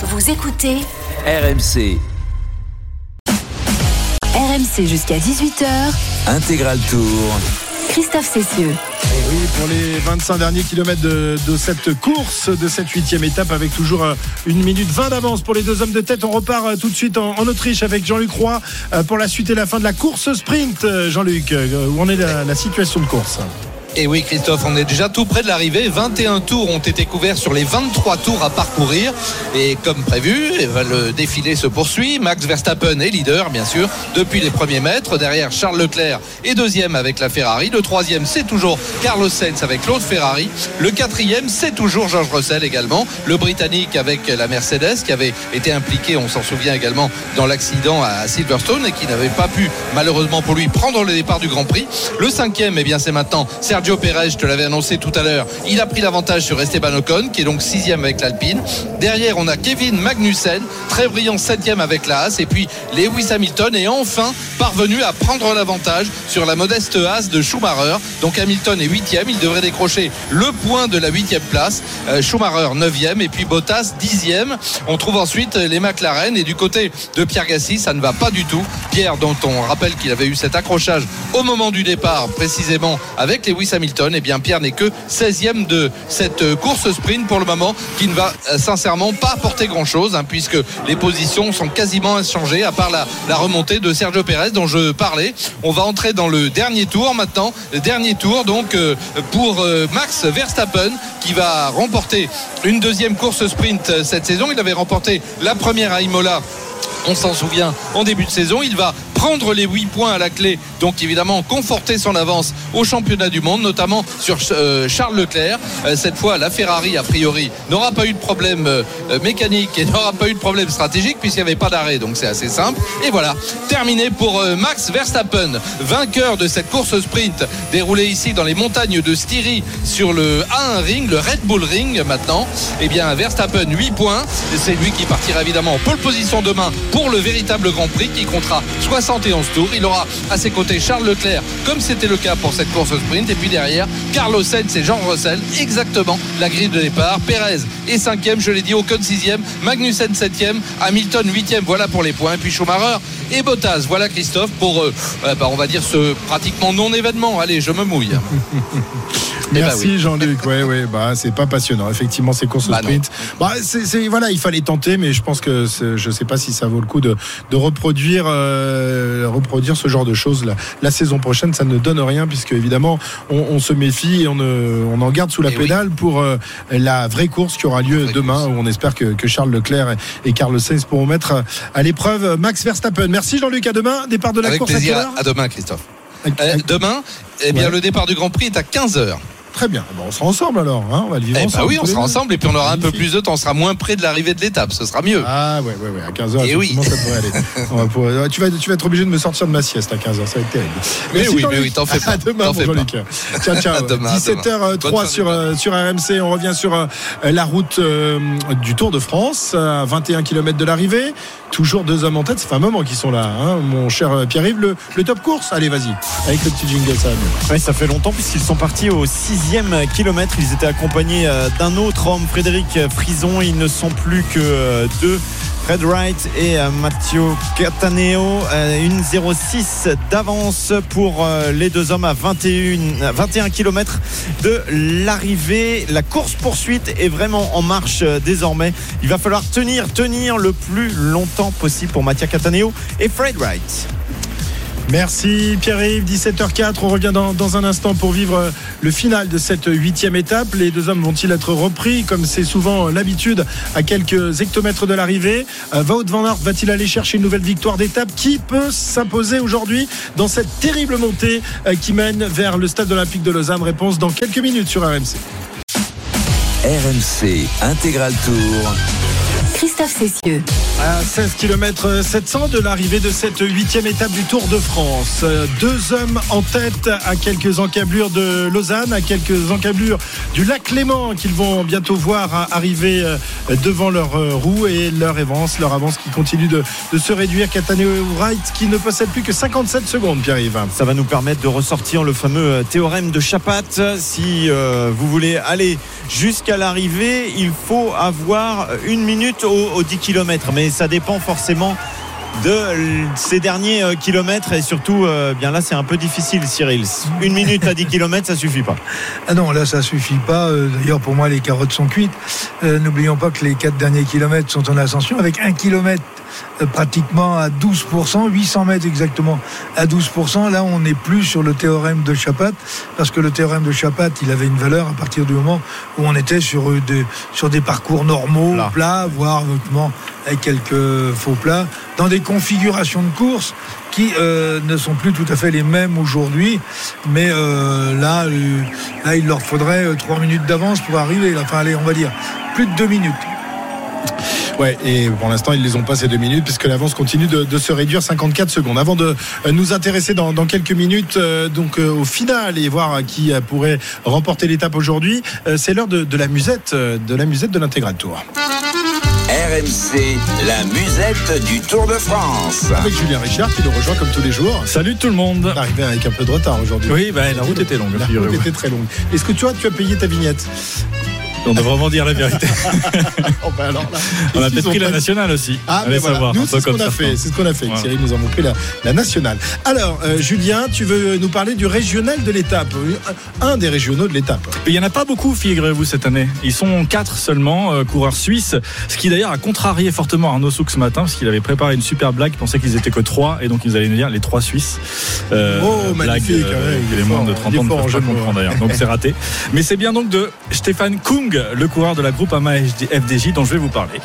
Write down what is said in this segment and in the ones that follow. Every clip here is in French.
Vous écoutez RMC, RMC jusqu'à 18h. Intégral Tour. Christophe Cessieux. Et oui, pour les 25 derniers kilomètres de, de cette course, de cette huitième étape, avec toujours euh, une minute 20 d'avance pour les deux hommes de tête. On repart euh, tout de suite en, en Autriche avec Jean-Luc Roy euh, pour la suite et la fin de la course sprint. Jean-Luc, où en est la, la situation de course? Et oui, Christophe, on est déjà tout près de l'arrivée. 21 tours ont été couverts sur les 23 tours à parcourir. Et comme prévu, eh ben, le défilé se poursuit. Max Verstappen est leader, bien sûr, depuis les premiers mètres. Derrière, Charles Leclerc est deuxième avec la Ferrari. Le troisième, c'est toujours Carlos Sainz avec l'autre Ferrari. Le quatrième, c'est toujours George Russell également. Le Britannique avec la Mercedes qui avait été impliqué, on s'en souvient également, dans l'accident à Silverstone et qui n'avait pas pu, malheureusement pour lui, prendre le départ du Grand Prix. Le cinquième, eh bien, c'est maintenant Perez, je te l'avais annoncé tout à l'heure. Il a pris l'avantage sur Esteban Ocon, qui est donc sixième avec l'Alpine. Derrière, on a Kevin Magnussen, très brillant septième avec la Haas. Et puis Lewis Hamilton est enfin parvenu à prendre l'avantage sur la modeste Haas de Schumacher. Donc Hamilton est huitième, il devrait décrocher le point de la huitième place. Euh, Schumacher neuvième et puis Bottas dixième. On trouve ensuite les McLaren et du côté de Pierre Gassi, ça ne va pas du tout. Pierre, dont on rappelle qu'il avait eu cet accrochage au moment du départ, précisément avec Lewis Hamilton, et bien Pierre n'est que 16e de cette euh, course sprint pour le moment, qui ne va euh, sincèrement pas apporter grand chose, puisque les positions sont quasiment inchangées, à part la, remontée de Sergio Perez dont je parlais. On va entrer dans le dernier tour maintenant, dernier tour donc euh, pour Max Verstappen qui va remporter une deuxième course sprint cette saison. Il avait remporté la première à Imola on s'en souvient en début de saison. Il va prendre les 8 points à la clé, donc évidemment conforter son avance au championnat du monde, notamment sur euh, Charles Leclerc. Euh, cette fois, la Ferrari, a priori, n'aura pas eu de problème euh, mécanique et n'aura pas eu de problème stratégique puisqu'il n'y avait pas d'arrêt, donc c'est assez simple. Et voilà, terminé pour Max Verstappen, vainqueur de cette course sprint déroulée ici dans les montagnes de Styrie sur le A1 Ring, le Red Bull Ring maintenant. Eh bien, Verstappen, 8 points. C'est lui qui partira évidemment en pole position demain pour le véritable Grand Prix qui comptera 71 tours. Il aura à ses côtés Charles Leclerc, comme c'était le cas pour cette course sprint. Et puis derrière, Carlos Sainz et Jean Russell, exactement la grille de départ. Perez est 5 je l'ai dit, Ocon 6 Magnussen 7 Hamilton 8 voilà pour les points. Et puis Schumacher et Bottas, voilà Christophe, pour, euh, euh, bah, on va dire, ce pratiquement non-événement. Allez, je me mouille. Eh bah Merci oui. Jean-Luc. Ouais, ouais, bah c'est pas passionnant. Effectivement, ces courses Bah sprint. Bah, c'est, voilà, il fallait tenter, mais je pense que je sais pas si ça vaut le coup de, de reproduire, euh, reproduire ce genre de choses la, la saison prochaine. Ça ne donne rien puisque évidemment, on, on se méfie et on, ne- on en garde sous la Eh oui. pédale pour euh, la vraie course qui aura lieu demain, course. où on espère que, que Charles Leclerc et, et Carlos Sainz pourront mettre à l'épreuve Max Verstappen. Merci Jean-Luc. À demain. Départ de la Avec course à plaisir. À demain, Christophe. Euh, à- demain, eh bien, Ouais. le départ du Grand Prix est à 15h. Très bien. Bon, on sera ensemble alors. hein, on va le vivre Eh ensemble. bah oui, tous on sera ensemble et puis on aura un peu plus de temps. On sera moins près de l'arrivée de l'étape. Ce sera mieux. Ah ouais, ouais, ouais, à 15h, Eh oui. effectivement, ça devrait aller. On va pouvoir- tu, vas, tu vas être obligé de me sortir de ma sieste à 15h, ça va être terrible. Mais oui, mais oui, t'en fais pas, À demain, Jean-Luc. Ciao, ciao. À demain, à 17h03 Bonne fin sur, euh, sur RMC. On revient sur euh, la route euh, du Tour de France, à 21 km de l'arrivée. Toujours deux hommes en tête, ça fait un moment qu'ils sont là, hein, mon cher euh, Pierre-Yves. Le, le top course, allez, vas-y, avec le petit jingle, ça va mieux. Oui, ça fait longtemps puisqu'ils sont partis au sixième kilomètre. Ils étaient accompagnés euh, d'un autre homme, Frédéric Frison. Ils ne sont plus que euh, deux. Fred Wright et Matteo Cataneo, euh, une 0,6 d'avance pour euh, les deux hommes à 21, à 21 km de l'arrivée. La course poursuite est vraiment en marche euh, désormais. Il va falloir tenir, tenir le plus longtemps possible pour Matteo Cataneo et Fred Wright. Merci Pierre-Yves, 17h04. On revient dans, dans un instant pour vivre euh, le final de cette huitième étape. Les deux hommes vont-ils être repris, comme c'est souvent l'habitude, à quelques hectomètres de l'arrivée? Euh, Wout van Aert va-t-il aller chercher une nouvelle victoire d'étape? Qui peut s'imposer aujourd'hui dans cette terrible montée euh, qui mène vers le stade olympique de Lausanne? Réponse dans quelques minutes sur RMC. RMC Intégral Tour. Christophe Cessieux. À 16 km 700 de l'arrivée de cette huitième étape du Tour de France. Deux hommes en tête à quelques encablures de Lausanne, à quelques encablures du lac Léman qu'ils vont bientôt voir arriver devant leur roue et leur avance, leur avance qui continue de, se réduire. Cataneo Wright qui ne possède plus que 57 secondes, Pierre-Yves. Ça va nous permettre de ressortir le fameux théorème de Chapat. Si euh, vous voulez aller jusqu'à l'arrivée, il faut avoir une minute aux, 10 km. Mais ça dépend forcément de ces derniers euh, kilomètres. Et surtout euh, bien là c'est un peu difficile Cyril. Une minute à 10 km ça suffit pas. Ah non là ça suffit pas. D'ailleurs pour moi les carottes sont cuites. N'oublions pas que les quatre derniers kilomètres sont en ascension avec un kilomètre. euh, pratiquement à 12%, 800 mètres exactement à 12%. Là, on n'est plus sur le théorème de Chapat, parce que le théorème de Chapat, il avait une valeur à partir du moment où on était sur euh, des, sur des parcours normaux, plats, voire notamment avec quelques faux plats, dans des configurations de course qui euh, ne sont plus tout à fait les mêmes aujourd'hui. Mais là, là, il leur faudrait 3 minutes d'avance pour arriver. Enfin, allez, on va dire plus de 2 minutes. Ouais, et pour l'instant, ils les ont pas ces deux minutes puisque l'avance continue de, se réduire 54 secondes. Avant de euh, nous intéresser dans, quelques minutes euh, donc euh, au final et voir qui pourrait remporter l'étape aujourd'hui, c'est l'heure de, la musette, de la musette de l'intégral tour. RMC, la musette du Tour de France. Avec Julien Richard qui nous rejoint comme tous les jours. Salut tout le monde. Arrivé avec un peu de retard aujourd'hui. Oui, bah, la route était longue. La route était très longue. Est-ce que tu vois, tu as payé ta vignette? On doit vraiment dire la vérité. Oh, bah on a peut-être pris la nationale aussi. Ah, mais voilà. Nous, c'est ce qu'on a fait. C'est ce qu'on a fait. Thierry, nous avons pris la, nationale. Alors, euh, Julien, tu veux nous parler du régional de l'étape, un des régionaux de l'étape. Il n'y en a pas beaucoup, figurez-vous, cette année. Ils sont quatre seulement, euh, coureurs suisses. Ce qui d'ailleurs a contrarié fortement Arnaud Souk ce matin, parce qu'il avait préparé une super blague. Il pensait qu'ils étaient que trois, et donc ils allaient nous dire les trois Suisses. Euh, oh, magnifique. les moins de 30 ans ne peuvent pas comprendre d'ailleurs. Donc c'est raté. Mais c'est bien donc de Stéphane Kung le coureur de la groupe AMA FDJ dont je vais vous parler.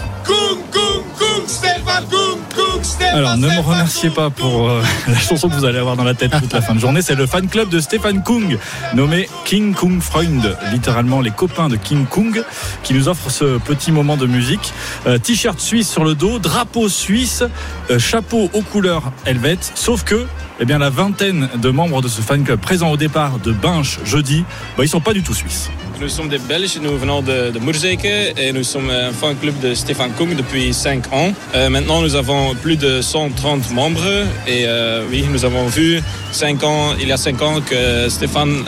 Alors ne me remerciez pas pour euh, la chanson que vous allez avoir dans la tête toute la fin de journée. C'est le fan club de Stéphane Kung, nommé King Kung Freund, littéralement les copains de King Kung, qui nous offre ce petit moment de musique. Euh, t-shirt suisse sur le dos, drapeau suisse, euh, chapeau aux couleurs helvètes. Sauf que eh bien, la vingtaine de membres de ce fan club présents au départ de Binche jeudi, bah, ils sont pas du tout suisses. Nous sommes des Belges, nous venons de, de et nous sommes un fan club de Stéphane Kung depuis 5 ans. Euh, maintenant, nous avons plus de 130 membres et euh, oui, nous avons vu 5 ans, il y a 5 ans que Stéphane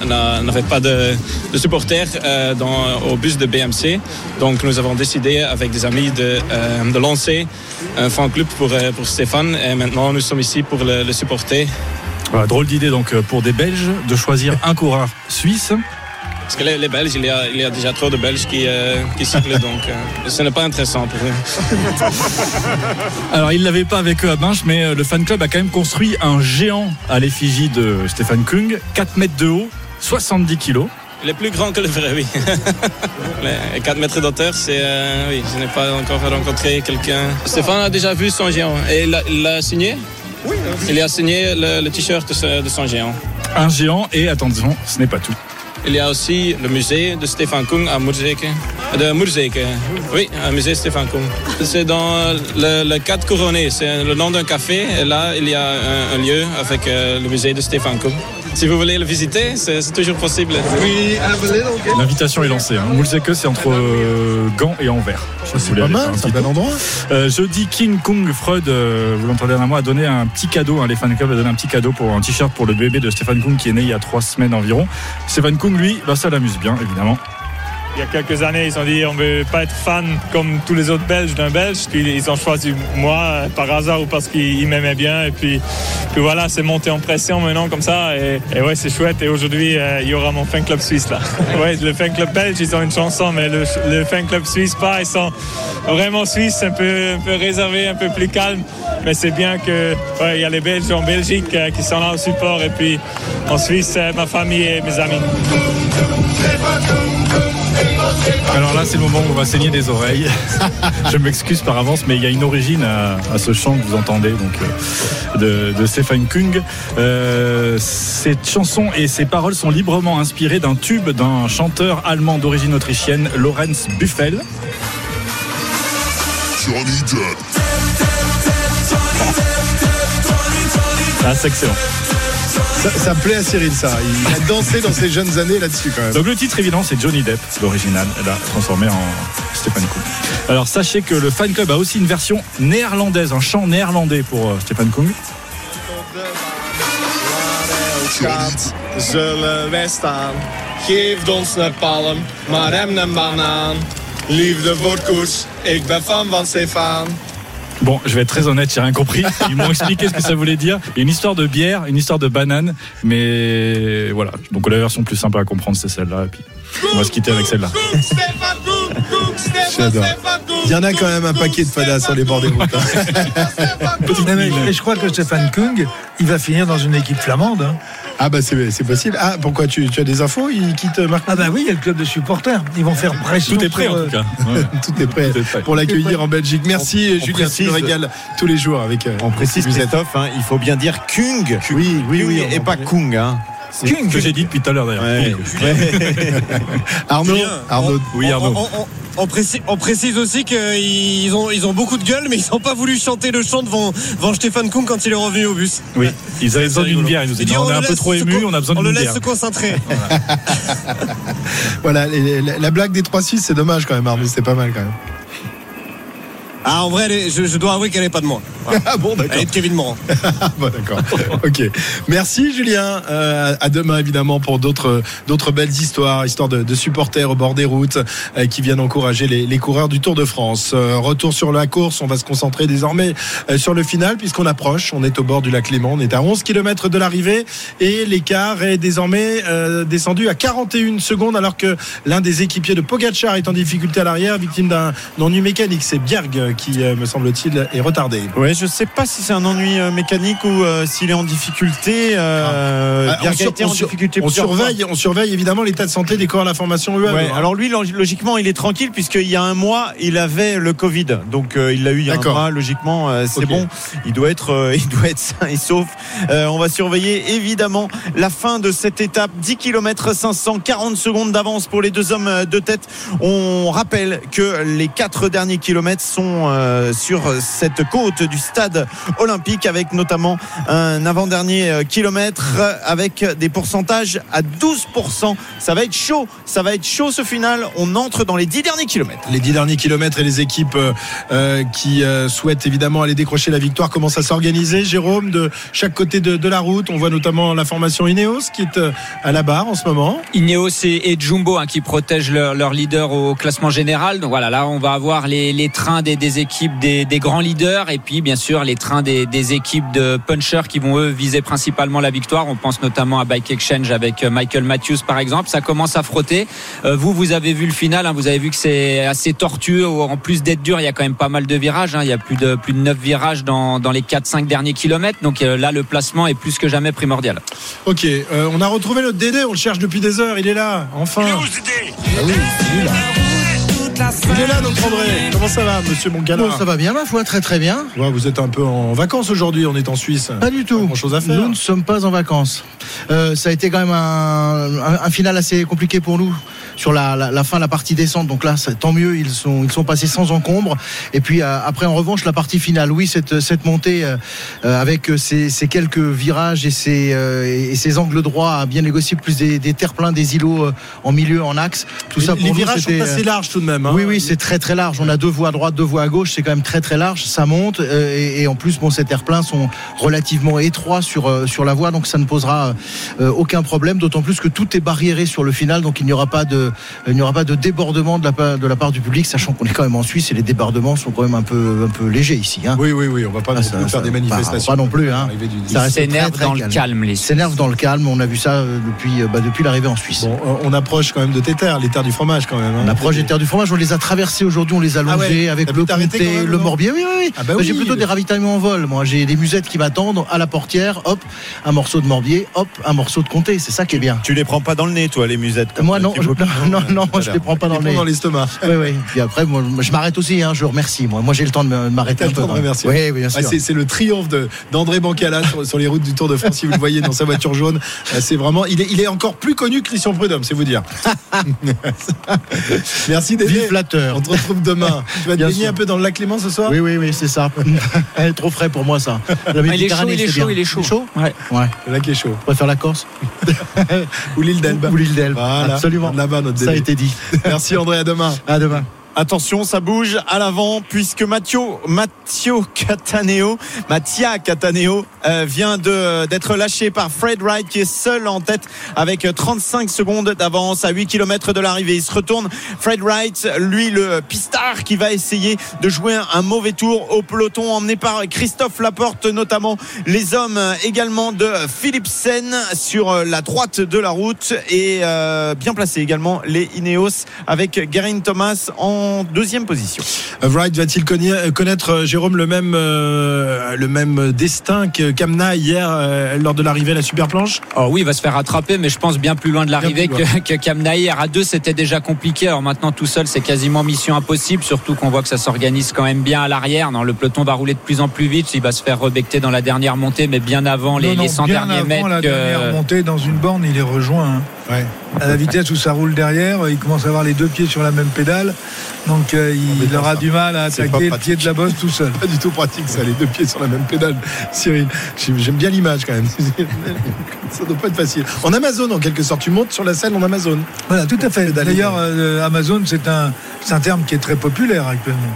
n'avait pas de, de supporters euh, dans, au bus de BMC. Donc, nous avons décidé avec des amis de, de lancer un fan club pour, pour Stéphane et maintenant, nous sommes ici pour le, supporter. Drôle d'idée donc pour des Belges de choisir un coureur suisse parce que les, Belges, il y, a, il y, a, déjà trop de Belges qui, euh, qui cyclent, donc euh, ce n'est pas intéressant pour eux. Alors, il ne l'avait pas avec eux à Binche, mais euh, le fan club a quand même construit un géant à l'effigie de Stéphane Kung, 4 mètres de haut, 70 kilos. Il est plus grand que le vrai, oui. 4 mètres d'auteur, c'est. oui, je n'ai pas encore rencontré quelqu'un. Stéphane a déjà vu son géant et il l'a signé? Oui. Il a signé le, t-shirt de, de son géant. Un géant et attention, ce n'est pas tout. Il y a aussi le musée de Stéphane Kung à Murzeke. De Murzeke. Oui, un musée Stéphane Kung. C'est dans le, le 4 Couronné. C'est le nom d'un café. Et là, il y a un, lieu avec euh, le musée de Stéphane Kung. Si vous voulez le visiter, c'est toujours possible. L'invitation est lancée. Hein. c'est entre euh, Gand et Anvers. C'est pas mal, c'est un bel endroit. Euh, jeudi, King Kung Freud, euh, vous l'entendez un mois, a donné un petit cadeau. Hein, les fan club a donné un petit cadeau pour un t-shirt pour le bébé de Stéphane Kung qui est né il y a trois semaines environ. Stéphane Kung, lui, bah, ça l'amuse bien, évidemment il y a quelques années, ils ont dit on ne veut pas être fan comme tous les autres Belges d'un Belge. Puis ils ont choisi moi euh, par hasard ou parce qu'ils m'aimaient bien. Et puis, puis voilà, c'est monté en pression maintenant comme ça. Et, ouais, c'est chouette. Et aujourd'hui, euh, il y aura mon fan club suisse là. ouais, le fan club belge, ils ont une chanson, mais le, fan club suisse pas. Ils sont vraiment suisses, un peu, un peu réservés, un peu plus calmes. Mais c'est bien que il y a les Belges en Belgique euh, qui sont là au support. Et puis en Suisse, ma famille et mes amis. Alors là, c'est le moment où on va saigner des oreilles. Je m'excuse par avance, mais il y a une origine à, ce chant que vous entendez, donc euh, de, de Stephen Kung. Euh, cette chanson et ses paroles sont librement inspirées d'un tube d'un chanteur allemand d'origine autrichienne, Lorenz Buffel. Ah, c'est excellent. Ça, ça plaît à Cyril, ça. Il a dansé dans ses jeunes années là-dessus, quand même. Donc le titre évident c'est Johnny Depp, l'original, elle a transformé en Stéphane Koum. Alors sachez que le fan club a aussi une version néerlandaise, un chant néerlandais pour euh, Stéphane Koum. Schat, zullen wij staan? Geef ons een palm, maar hem een banaan. Liefde voor koers, ik ben fan van Stefan. Bon, je vais être très honnête, j'ai rien compris. Ils m'ont expliqué ce que ça voulait dire. Il y a une histoire de bière, une histoire de banane, mais voilà. Donc la version plus simple à comprendre c'est celle-là. Puis on va se quitter avec celle-là. J'adore. Il y en a quand même un paquet de fadas sur les bords des routes. hein. Mais- je crois que Stéphane Kung, il va finir dans une équipe flamande. hein. Ah bah c'est c'est possible. Ah pourquoi tu, tu as des infos Il quitte Marc Ah bah oui, il y a le club de supporters. Ils vont faire pression. Tout est prêt sur, en euh, tout cas. Ouais. Tout est prêt Tout est prêt. pour l'accueillir en Belgique. Merci on Julien, tu régales tous les jours avec. euh, On précise Christophe, hein, il faut bien dire Kung. Oui, oui, Kung oui. et pas. Kung. Hein. C'est ce que j'ai dit depuis tout à l'heure d'ailleurs. Ouais. Arnaud, Arnaud. Oui Arnaud. On, on- on précise, on précise aussi qu'ils ont, ils ont beaucoup de gueule, mais ils n'ont pas voulu chanter le chant devant, devant Stéphane Kuhn quand il est revenu au bus. Oui, ils avaient besoin d'une bière. Ils nous ont dit on est un peu trop ému, on a besoin On le d'une laisse bière. se concentrer. Voilà, les- la, la blague des 3-6, c'est dommage quand même, Arnaud. C'est pas mal quand même. Ah, en vrai, est- je, je dois avouer qu'elle n'est pas de moi. Ah bon, d'accord. Elle est de Kevin Morand. Bon, d'accord. ok. Merci Julien. Euh, à demain évidemment pour d'autres d'autres belles histoires, histoires de, de supporters au bord des routes euh, qui viennent encourager les, les coureurs du Tour de France. Euh, retour sur la course. On va se concentrer désormais euh, sur le final puisqu'on approche. On est au bord du lac Léman. On est à 11 km de l'arrivée et l'écart est désormais euh, descendu à 41 secondes alors que l'un des équipiers de Pogacar est en difficulté à l'arrière, victime d'un ennui mécanique. C'est Bjerg qui, euh, me semble-t-il, est retardé. Ouais, je sais pas si c'est un ennui euh, mécanique ou euh, s'il est en difficulté. Ah, Bjerg a sur- été en difficulté on fois. surveille, on surveille évidemment l'état de santé des corps à la formation. Ouais, hein. alors lui, lo- logiquement, il est tranquille puisqu'il y a un mois, il avait le Covid. Donc il l'a eu il y a un mois. Logiquement, c'est bon. Il doit être, il doit être sain et sauf. On va surveiller évidemment la fin de cette étape. 10 km 540 secondes d'avance pour les deux hommes de tête. On rappelle que les quatre derniers kilomètres sont euh, sur cette côte du stade olympique avec notamment un avant-dernier euh, kilomètre avec des pourcentages à 12%. Ça va être chaud. Ça va être chaud ce final. On entre dans les 10 derniers kilomètres. Les dix derniers kilomètres et les équipes euh, qui euh, souhaitent évidemment aller décrocher la victoire commencent à s'organiser. Jérôme, de chaque côté de, de la route, on voit notamment la formation Ineos qui est à la barre en ce moment. Ineos et, et Jumbo hein, qui protègent leur, leur leader au classement général. Donc voilà, là on va avoir les, les trains des, des équipes des, des grands leaders et puis bien sûr les trains des, des équipes de punchers qui vont eux viser principalement la victoire. On pense notamment à Bike Exchange avec euh, Michael Matthews par exemple. Ça commence à frotter. Euh, vous, vous avez vu le final. hein, vous avez vu que c'est assez tortueux. En plus d'être dur, il y a quand même pas mal de virages. hein. il y a plus de plus de 9 virages dans, dans les 4-5 derniers kilomètres. Donc euh, là, le placement est plus que jamais primordial. Ok, euh, on a retrouvé notre Dédé, on le cherche depuis des heures, il est là, enfin. Ah oui, il est là. Il est là notre André. Comment ça va, monsieur Moncana Bon, ça va bien, ma foi, très très bien. Ouais, Vous êtes un peu en vacances aujourd'hui, on est en Suisse. Pas du tout. grand chose à faire. Nous ne sommes pas en vacances. Euh, ça a été quand même un, un- un final assez compliqué pour nous sur la, la- la fin, la partie descente. Donc là, ça- tant mieux, ils sont, ils sont passés sans encombre. Et puis euh, après, en revanche, la partie finale, oui, cette, cette montée euh, avec ces, ces quelques virages et ces, et ces angles droits à bien négocier, plus des, des terre-pleins, des îlots en milieu, en axe. Tout Les- ça les pour nous, virages sont assez larges tout de même. Hein. oui, oui, c'est très très large. On a deux voies à droite, deux voies à gauche. C'est quand même très très large. Ça monte euh, et, et en plus, bon, ces terre-pleins sont relativement étroits sur euh, sur la voie, donc ça ne posera euh, aucun problème. D'autant plus que tout est barriéré sur le final, donc il n'y aura pas de il n'y aura pas de débordement de la part de la part du public, sachant qu'on est quand même en Suisse et les débordements sont quand même un peu un peu légers ici. Hein. Oui, oui, oui, on va pas non ça- plus ça- faire des pas- manifestations. Pas, non plus. Hein. Ça très dans le calme, les Ils s'énervent dans le calme. On a vu ça depuis bah, depuis l'arrivée en Suisse. Bon, on approche quand même de tes terres, les terres du fromage quand même. hein. On approche des terres du fromage, on les a traversés aujourd'hui, on les a Ah ouais, longés avec le comté, le morbier. Oui, oui, oui. Ah bah Moi, J'ai plutôt des ravitaillements en vol. Moi, j'ai des musettes qui m'attendent à la portière. Hop, un morceau de morbier. Hop, un morceau de comté. C'est ça qui est bien. Tu les prends pas dans le nez, toi, les musettes comme Moi ça, non, je, non, non, non, moi, je les prends pas dans le nez. dans l'estomac. Oui, oui. Puis après, moi, je m'arrête aussi. Hein, je remercie. Moi, moi, j'ai le temps de m'arrêter. Oui, oui, bien Ah, sûr. c'est, c'est le triomphe de, d'André Bancala sur, sur les routes du Tour de France. Si vous le voyez dans sa voiture jaune, Euh, c'est vraiment, il est, il est encore plus connu que Christian Prudhomme, c'est vous dire. Merci Dédé. Flatteur. On te retrouve demain. Tu vas te baigner un peu dans le lac Clément ce soir Oui, oui, oui, c'est ça. Elle est trop frais pour moi, ça. La Ah, il est chaud, il est chaud, il est chaud. Ouais. Ouais. Le lac est chaud. On préfère la Corse Ou l'île d'Elbe. ou l'île d'Elbe. Voilà. Absolument. Là-bas, notre Ça a délai. été dit. Merci André, à demain. À demain. Attention, ça bouge à l'avant puisque Matteo, Matteo Cataneo, Mattia Cataneo vient de d'être lâché par Fred Wright qui est seul en tête avec 35 secondes d'avance à 8 km de l'arrivée. Il se retourne. Fred Wright, lui le pistard qui va essayer de jouer un, mauvais tour au peloton emmené par Christophe Laporte notamment les hommes également de Philipsen sur la droite de la route et euh, bien placé également les Ineos avec Garin Thomas en deuxième position. Wright va-t-il conna- euh, connaître, euh, Jérôme, euh, le même destin que Kamna hier euh, lors de l'arrivée à la super planche Oh oui, il va se faire rattraper, mais je pense bien plus loin de l'arrivée que, que Kamna hier. À deux, c'était déjà compliqué. Alors maintenant, tout seul, c'est quasiment mission impossible, surtout qu'on voit que ça s'organise quand même bien à l'arrière. Non, le peloton va rouler de plus en plus vite. Il va se faire rebecter dans la dernière montée, mais bien avant les, Non, non, les 100 bien derniers avant mètres. la dernière montée dans une borne, il est rejoint. hein. Ouais. À la vitesse où ça roule derrière, il commence à avoir les deux pieds sur la même pédale. Donc euh, il aura ça. du mal à attaquer le pied de la bosse tout seul. Pas du tout pratique ça, les deux pieds sur la même pédale. Cyril, J'aime bien l'image quand même. ça doit pas être facile. En Amazon, en quelque sorte, tu montes sur la scène en Amazon. Voilà, tout à fait. D'ailleurs, euh, Amazon, c'est un, c'est un terme qui est très populaire actuellement.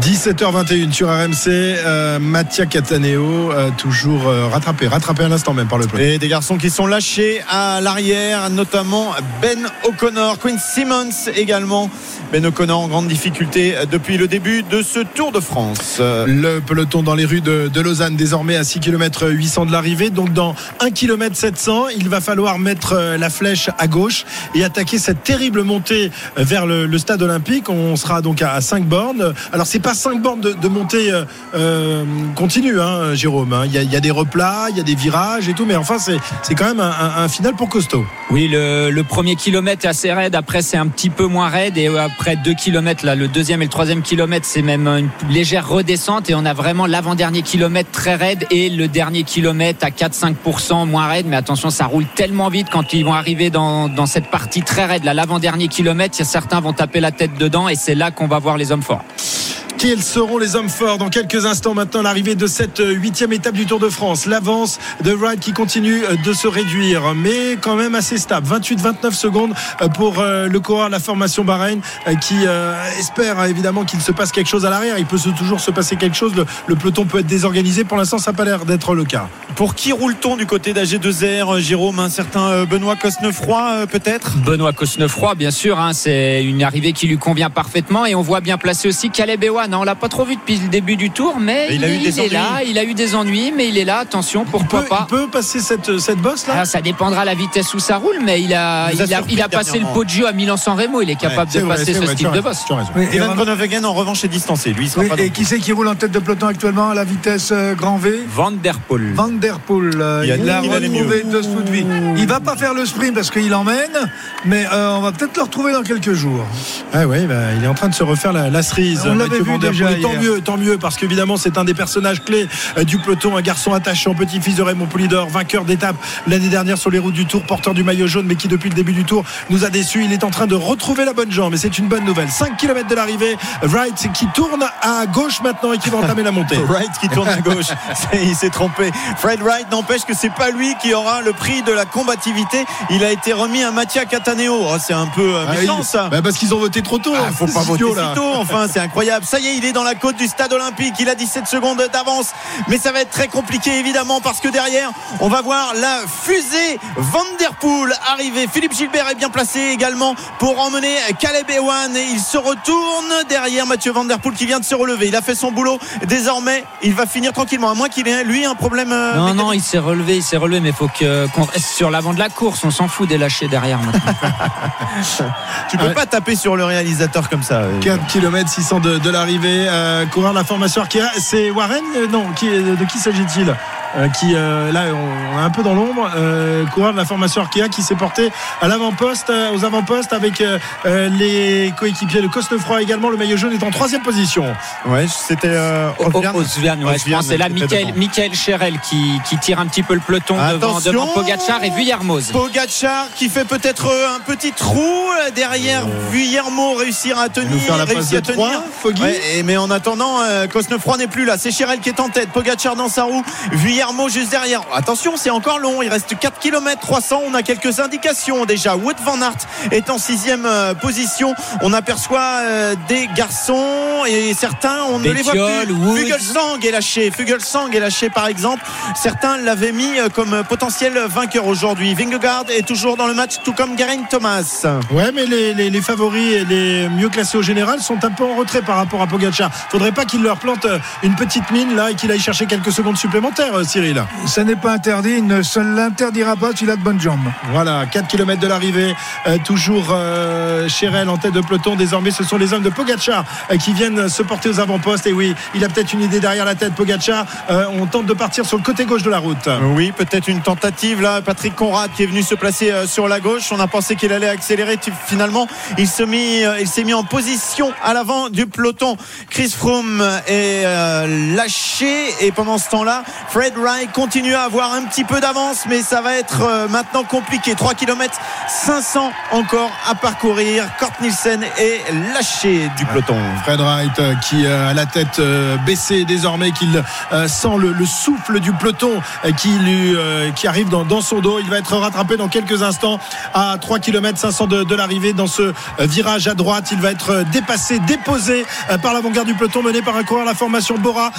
17h21 sur RMC, euh, Mattia Cataneo, euh, toujours euh, rattrapé, rattrapé à l'instant même par le peloton. Et des garçons qui sont lâchés à l'arrière, notamment Ben O'Connor, Quinn Simmons également. Ben O'Connor en grande difficulté depuis le début de ce Tour de France. Euh, Le peloton dans les rues de, de Lausanne, désormais à 6 km 800 de l'arrivée. Donc dans 1 km 700, il va falloir mettre euh, la flèche à gauche et attaquer cette terrible montée euh, vers le, le stade olympique. On sera donc à, 5 bornes. Alors c'est pas 5 bornes de, montée euh, euh, continue, hein, Jérôme. hein. Il y, a, des replats, il y a des virages et tout, mais enfin c'est quand même un, final pour costaud. Oui, le, le premier kilomètre est assez raide. Après, c'est un petit peu moins raide. Et euh, après deux kilomètres, là, le deuxième et le troisième kilomètre, c'est même une légère redescente. Et on a vraiment l'avant-dernier kilomètre très raide et le dernier kilomètre à 4-5% moins raide. Mais attention, ça roule tellement vite quand ils vont arriver dans, dans cette partie très raide. Là, l'avant-dernier kilomètre, certains vont taper la tête dedans. Et c'est là qu'on va voir les hommes forts. Quels seront les hommes forts dans quelques instants maintenant l'arrivée de cette euh, huitième étape du Tour de France. L'avance de Wright qui continue euh, de se réduire mais quand même assez stable. 28-29 secondes euh, pour le coureur de la formation Bahreïn qui espère hein, évidemment qu'il se passe quelque chose à l'arrière. Il peut toujours se passer quelque chose. Le, le peloton peut être désorganisé. Pour l'instant ça n'a pas l'air d'être le cas. Pour qui roule-t-on du côté d'AG2R, Jérôme Un certain Benoît Cosnefroy, peut-être? Benoît Cosnefroy, bien sûr, hein, c'est une arrivée qui lui convient parfaitement. Et on voit bien placé aussi Caleb Ewan. Hein, on l'a pas trop vu depuis le début du tour, mais Mais il a eu des est ennuis. là, il a eu des ennuis, mais il est là. Attention, pourquoi peut, pas il peut passer cette, cette bosse là? Ah, Ça dépendra la vitesse où ça roule, mais il a, Il a il a, surpris il a passé le. Poggio à Milan-San Remo. Il est capable de vrai, passer ce vrai, as de raison, boss. tu as raison. Oui, et Evan Van- Groenewegen, en revanche, est distancé. Lui, il sera oui, pas dans et qui c'est qui roule en tête de peloton actuellement à la vitesse euh, grand V? Van der Poel. Van der Poel, euh, Il y a il a dit qu'il allait retrouvé de Soudvi. Il va pas faire le sprint parce qu'il emmène, mais euh, on va peut-être le retrouver dans quelques jours. Ah oui, bah, il est en train de se refaire la, la cerise. On l'avait vu déjà tant mieux, tant mieux, parce qu'évidemment, c'est un des personnages clés euh, du peloton, un garçon attachant, petit-fils de Raymond Poulidor, vainqueur d'étape l'année dernière sur les routes du Tour, porteur du maillot jaune, mais qui depuis le début du Tour nous a déçus. Il est en train de retrouver la bonne jambe, et c'est une bonne nouvelle. 5 km de l'arrivée, Wright qui tourne à gauche maintenant et qui va entamer la montée. Wright qui tourne à gauche, il s'est trompé. Fred Wright n'empêche que c'est pas lui qui aura le prix de la combativité. Il a été remis à Mattia Cataneo. Oh, c'est un peu euh, Ah, méchant ça. bah, parce qu'ils ont voté trop tôt. Ah, faut pas voter si tôt, enfin, c'est incroyable. Ça y est, il est dans la côte du stade olympique. Il a 17 secondes d'avance. Mais ça va être très compliqué, évidemment, parce que derrière, on va voir la fusée Van Der Poel arriver. Philippe Gilbert est bien placé également pour emmener Caleb Ewan. Et il se retourne derrière Mathieu Van Der Poel qui vient de se relever. Il a fait son boulot. Désormais, il va finir tranquillement, à moins qu'il ait, lui, un problème. euh, Non, mécanique. non, il s'est relevé, il s'est relevé, mais il faut que- qu'on reste sur l'avant de la course. On s'en fout des lâchers derrière maintenant. Tu peux Ouais. pas taper sur le réalisateur comme ça. euh. 4 km 600 de, de l'arrivée. Euh, coureur de la formation c'est Warren Euh, Non, qui, de qui s'agit-il? Qui euh, là on, on est un peu dans l'ombre. Euh, coureur de la formation Arkea qui s'est porté à l'avant-poste, euh, aux avant-postes avec euh, euh, les coéquipiers de Cosnefroy également. Le maillot jaune est en troisième position. Ouais, c'était euh. C'est là Michael, Cherel qui, qui tire un petit peu le peloton devant, devant Pogacar et Vuillermoz. Pogacar qui fait peut-être euh, un petit trou euh, derrière Vuillermo réussir à tenir nous faire la passe réussit à tenir Foggy. Ouais, et- mais en attendant euh, Cosnefroy n'est plus là c'est Chirel qui est en tête Pogacar dans sa roue Vuillermo juste derrière. Attention c'est encore long. Il reste 4 km 300 on a quelques indications. Déjà Wood van Aert est en sixième euh, position. On aperçoit euh, des garçons et certains on ne les voit plus. Fugelsang est lâché. Fugelsang est lâché par exemple. Certains l'avaient mis euh, comme potentiel vainqueur aujourd'hui. Vingegaard est toujours dans le match tout comme Geraint Thomas. Ouais, mais les, les- les favoris et les mieux classés au général sont un peu en retrait par rapport à Pogacar. Faudrait pas qu'il leur plante une petite mine là et qu'il aille chercher quelques secondes supplémentaires, Cyril. Ça n'est pas interdit, il ne se l'interdira pas s'il a de bonnes jambes. Voilà, 4 km de l'arrivée, euh, toujours euh, Chérel en tête de peloton. Désormais, ce sont les hommes de Pogacar euh, qui viennent se porter aux avant-postes. Et oui, il a peut-être une idée derrière la tête, Pogacar. Euh, on tente de partir sur le côté gauche de la route. Oui, peut-être une tentative là. Patrick Conrad qui est venu se placer euh, sur la gauche. On a pensé qu'il allait accélérer. Finalement, il s'est mis, euh, il s'est mis en position à l'avant du peloton. Chris Froome est euh, lâché et pendant ce temps-là, Fred Wright continue à avoir un petit peu d'avance, mais ça va être euh, maintenant compliqué. 3 km 500 encore à parcourir. Kort Nielsen est lâché du peloton. Fred Wright euh, qui euh, a la tête baissée désormais, qu'il sent le, le souffle du peloton qui, lui, qui arrive dans, son dos. Il va être rattrapé dans quelques instants à 3 km 500 de, de l'arrivée dans ce virage à droite. Il va être dépassé, déposé par l'avant-garde du peloton mené par un coureur la formation Bora.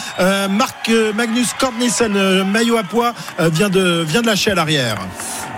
Marc Magnus Kortnissen, maillot à poids, euh, vient, de, vient de lâcher à l'arrière.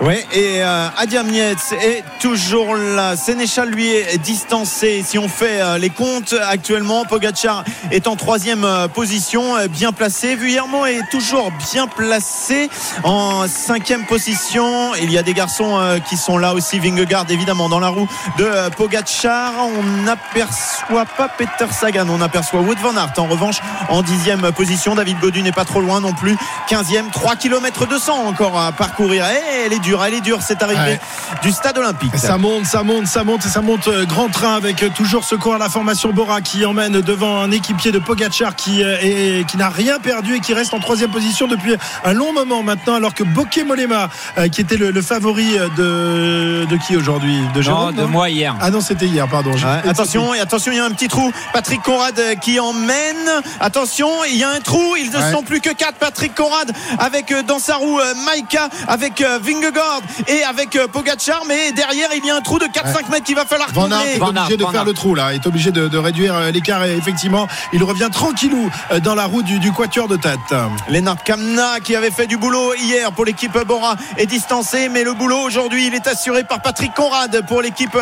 Oui, et euh, Adiam Nietz est toujours là. Sénéchal, lui, est distancé. Si on fait euh, les comptes actuellement, Pogacar est en troisième euh, position, euh, bien placé. Vuillermo est toujours bien placé en cinquième position. Il y a des garçons euh, qui sont là aussi. Vingegaard, évidemment, dans la roue de Pogacar. On n'aperçoit pas Peter Sagan. On aperçoit Wood van Aert. En revanche, en dixième position. David Godu n'est pas trop loin non plus. 15e, 3 km 200 encore à parcourir. Et dure, elle est dure cette arrivée Ouais. du stade olympique. Ça monte, ça monte, ça monte et ça monte euh, grand train avec euh, toujours ce coureur de la formation Bora qui emmène devant un équipier de Pogacar qui, euh, est- qui n'a rien perdu et qui reste en troisième position depuis un long moment maintenant alors que Bokeh Molema qui était le, le favori de, de qui aujourd'hui? De Non, Jérôme de moi hier. Ah non c'était hier pardon. Ouais, attention, et attention, il y a un petit trou. Patrick Conrad qui emmène. Attention, il y a un trou. Ils ne Ouais. sont plus que quatre. Patrick Conrad avec dans sa roue Maïka, avec euh, Vingegaard et avec euh, Pogacar. Mais derrière, il y a un trou de 4-5 mètres qu'il va falloir Van Aert est obligé de faire le trou là, est obligé de, de réduire euh, l'écart et effectivement il revient tranquillou euh, dans la roue du, du quatuor de tête. Lennart Kamna qui avait fait du boulot hier pour l'équipe Bora est distancé mais le boulot aujourd'hui il est assuré par Patrick Conrad pour l'équipe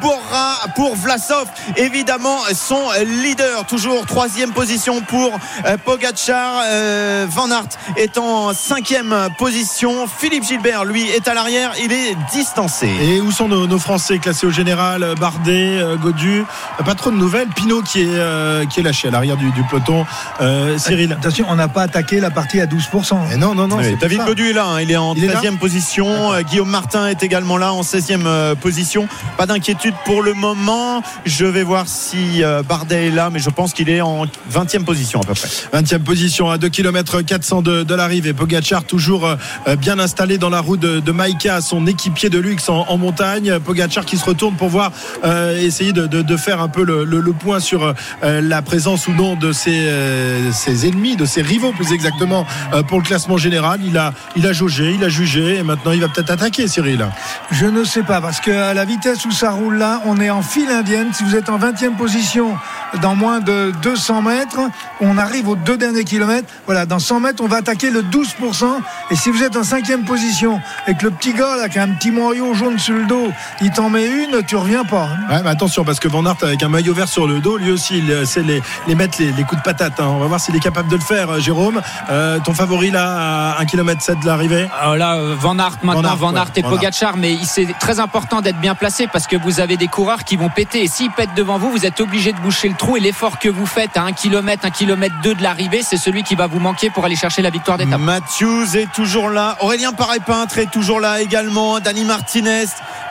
Bora pour Vlasov. Évidemment son leader toujours troisième position pour Pogacar Euh, Van Aert est en cinquième position. Philippe Gilbert lui est à l'arrière il est distancé Et où sont nos, nos Français classés au général euh, Bardet, euh, Godu? Euh, Pas trop de nouvelles. Pinot qui est, euh, qui est lâché à l'arrière du, du peloton. Euh, Cyril Attention, on n'a pas attaqué la partie à 12%. Eh non, non, non. Oui, David. Godu est là, hein. il est en Il est là 13e position. Euh, Guillaume Martin est également là en 16e euh, position. Pas d'inquiétude pour le moment. Je vais voir si euh, Bardet est là, mais je pense qu'il est en 20e position à peu près. 20e position à 2 km 400 de, de l'arrivée. Pogacar toujours euh, bien installé dans la roue de, de Maïka, son équipier de luxe en, montagne. Pogacar qui se retourne pour voir euh, essayer de, faire un peu le, point sur euh, la présence ou non de ses, euh, ses ennemis, de ses rivaux plus exactement pour le classement général. Il a, il a jaugé, il a jugé et maintenant il va peut-être attaquer Cyril. Je ne sais pas, parce qu'à la vitesse où ça roule là, on est en file indienne. Si vous êtes en 20e position dans moins de 200 mètres, on arrive aux deux derniers kilomètres. Voilà, dans 100 mètres, on va attaquer le 12%. Et si vous êtes en 5e position et que le petit gars là, qui a un petit maillot jaune sur le dos, il t'en met une, tu reviens pas. hein. Ouais, mais attention parce que Van Aert avec un maillot vert sur le dos, lui aussi, il euh, sait les, les mettre les, les coups de patate. hein. On va voir s'il est capable de le faire, euh, Jérôme. Euh, ton favori là, à 1 km 7 de l'arrivée? Là, Van Aert maintenant, Van Aert, Van Aert ouais, et Van Aert. Pogacar, mais c'est très important d'être bien placé parce que vous avez des coureurs qui vont péter. Et s'ils pètent devant vous, vous êtes obligé de boucher le trou et l'effort que vous faites à 1 km, 1 km 2 de l'arrivée, c'est celui qui va vous manquer pour aller chercher la victoire d'étape. Matthews est toujours là. Aurélien Paré-Peintre est toujours là également. Dani Martinez.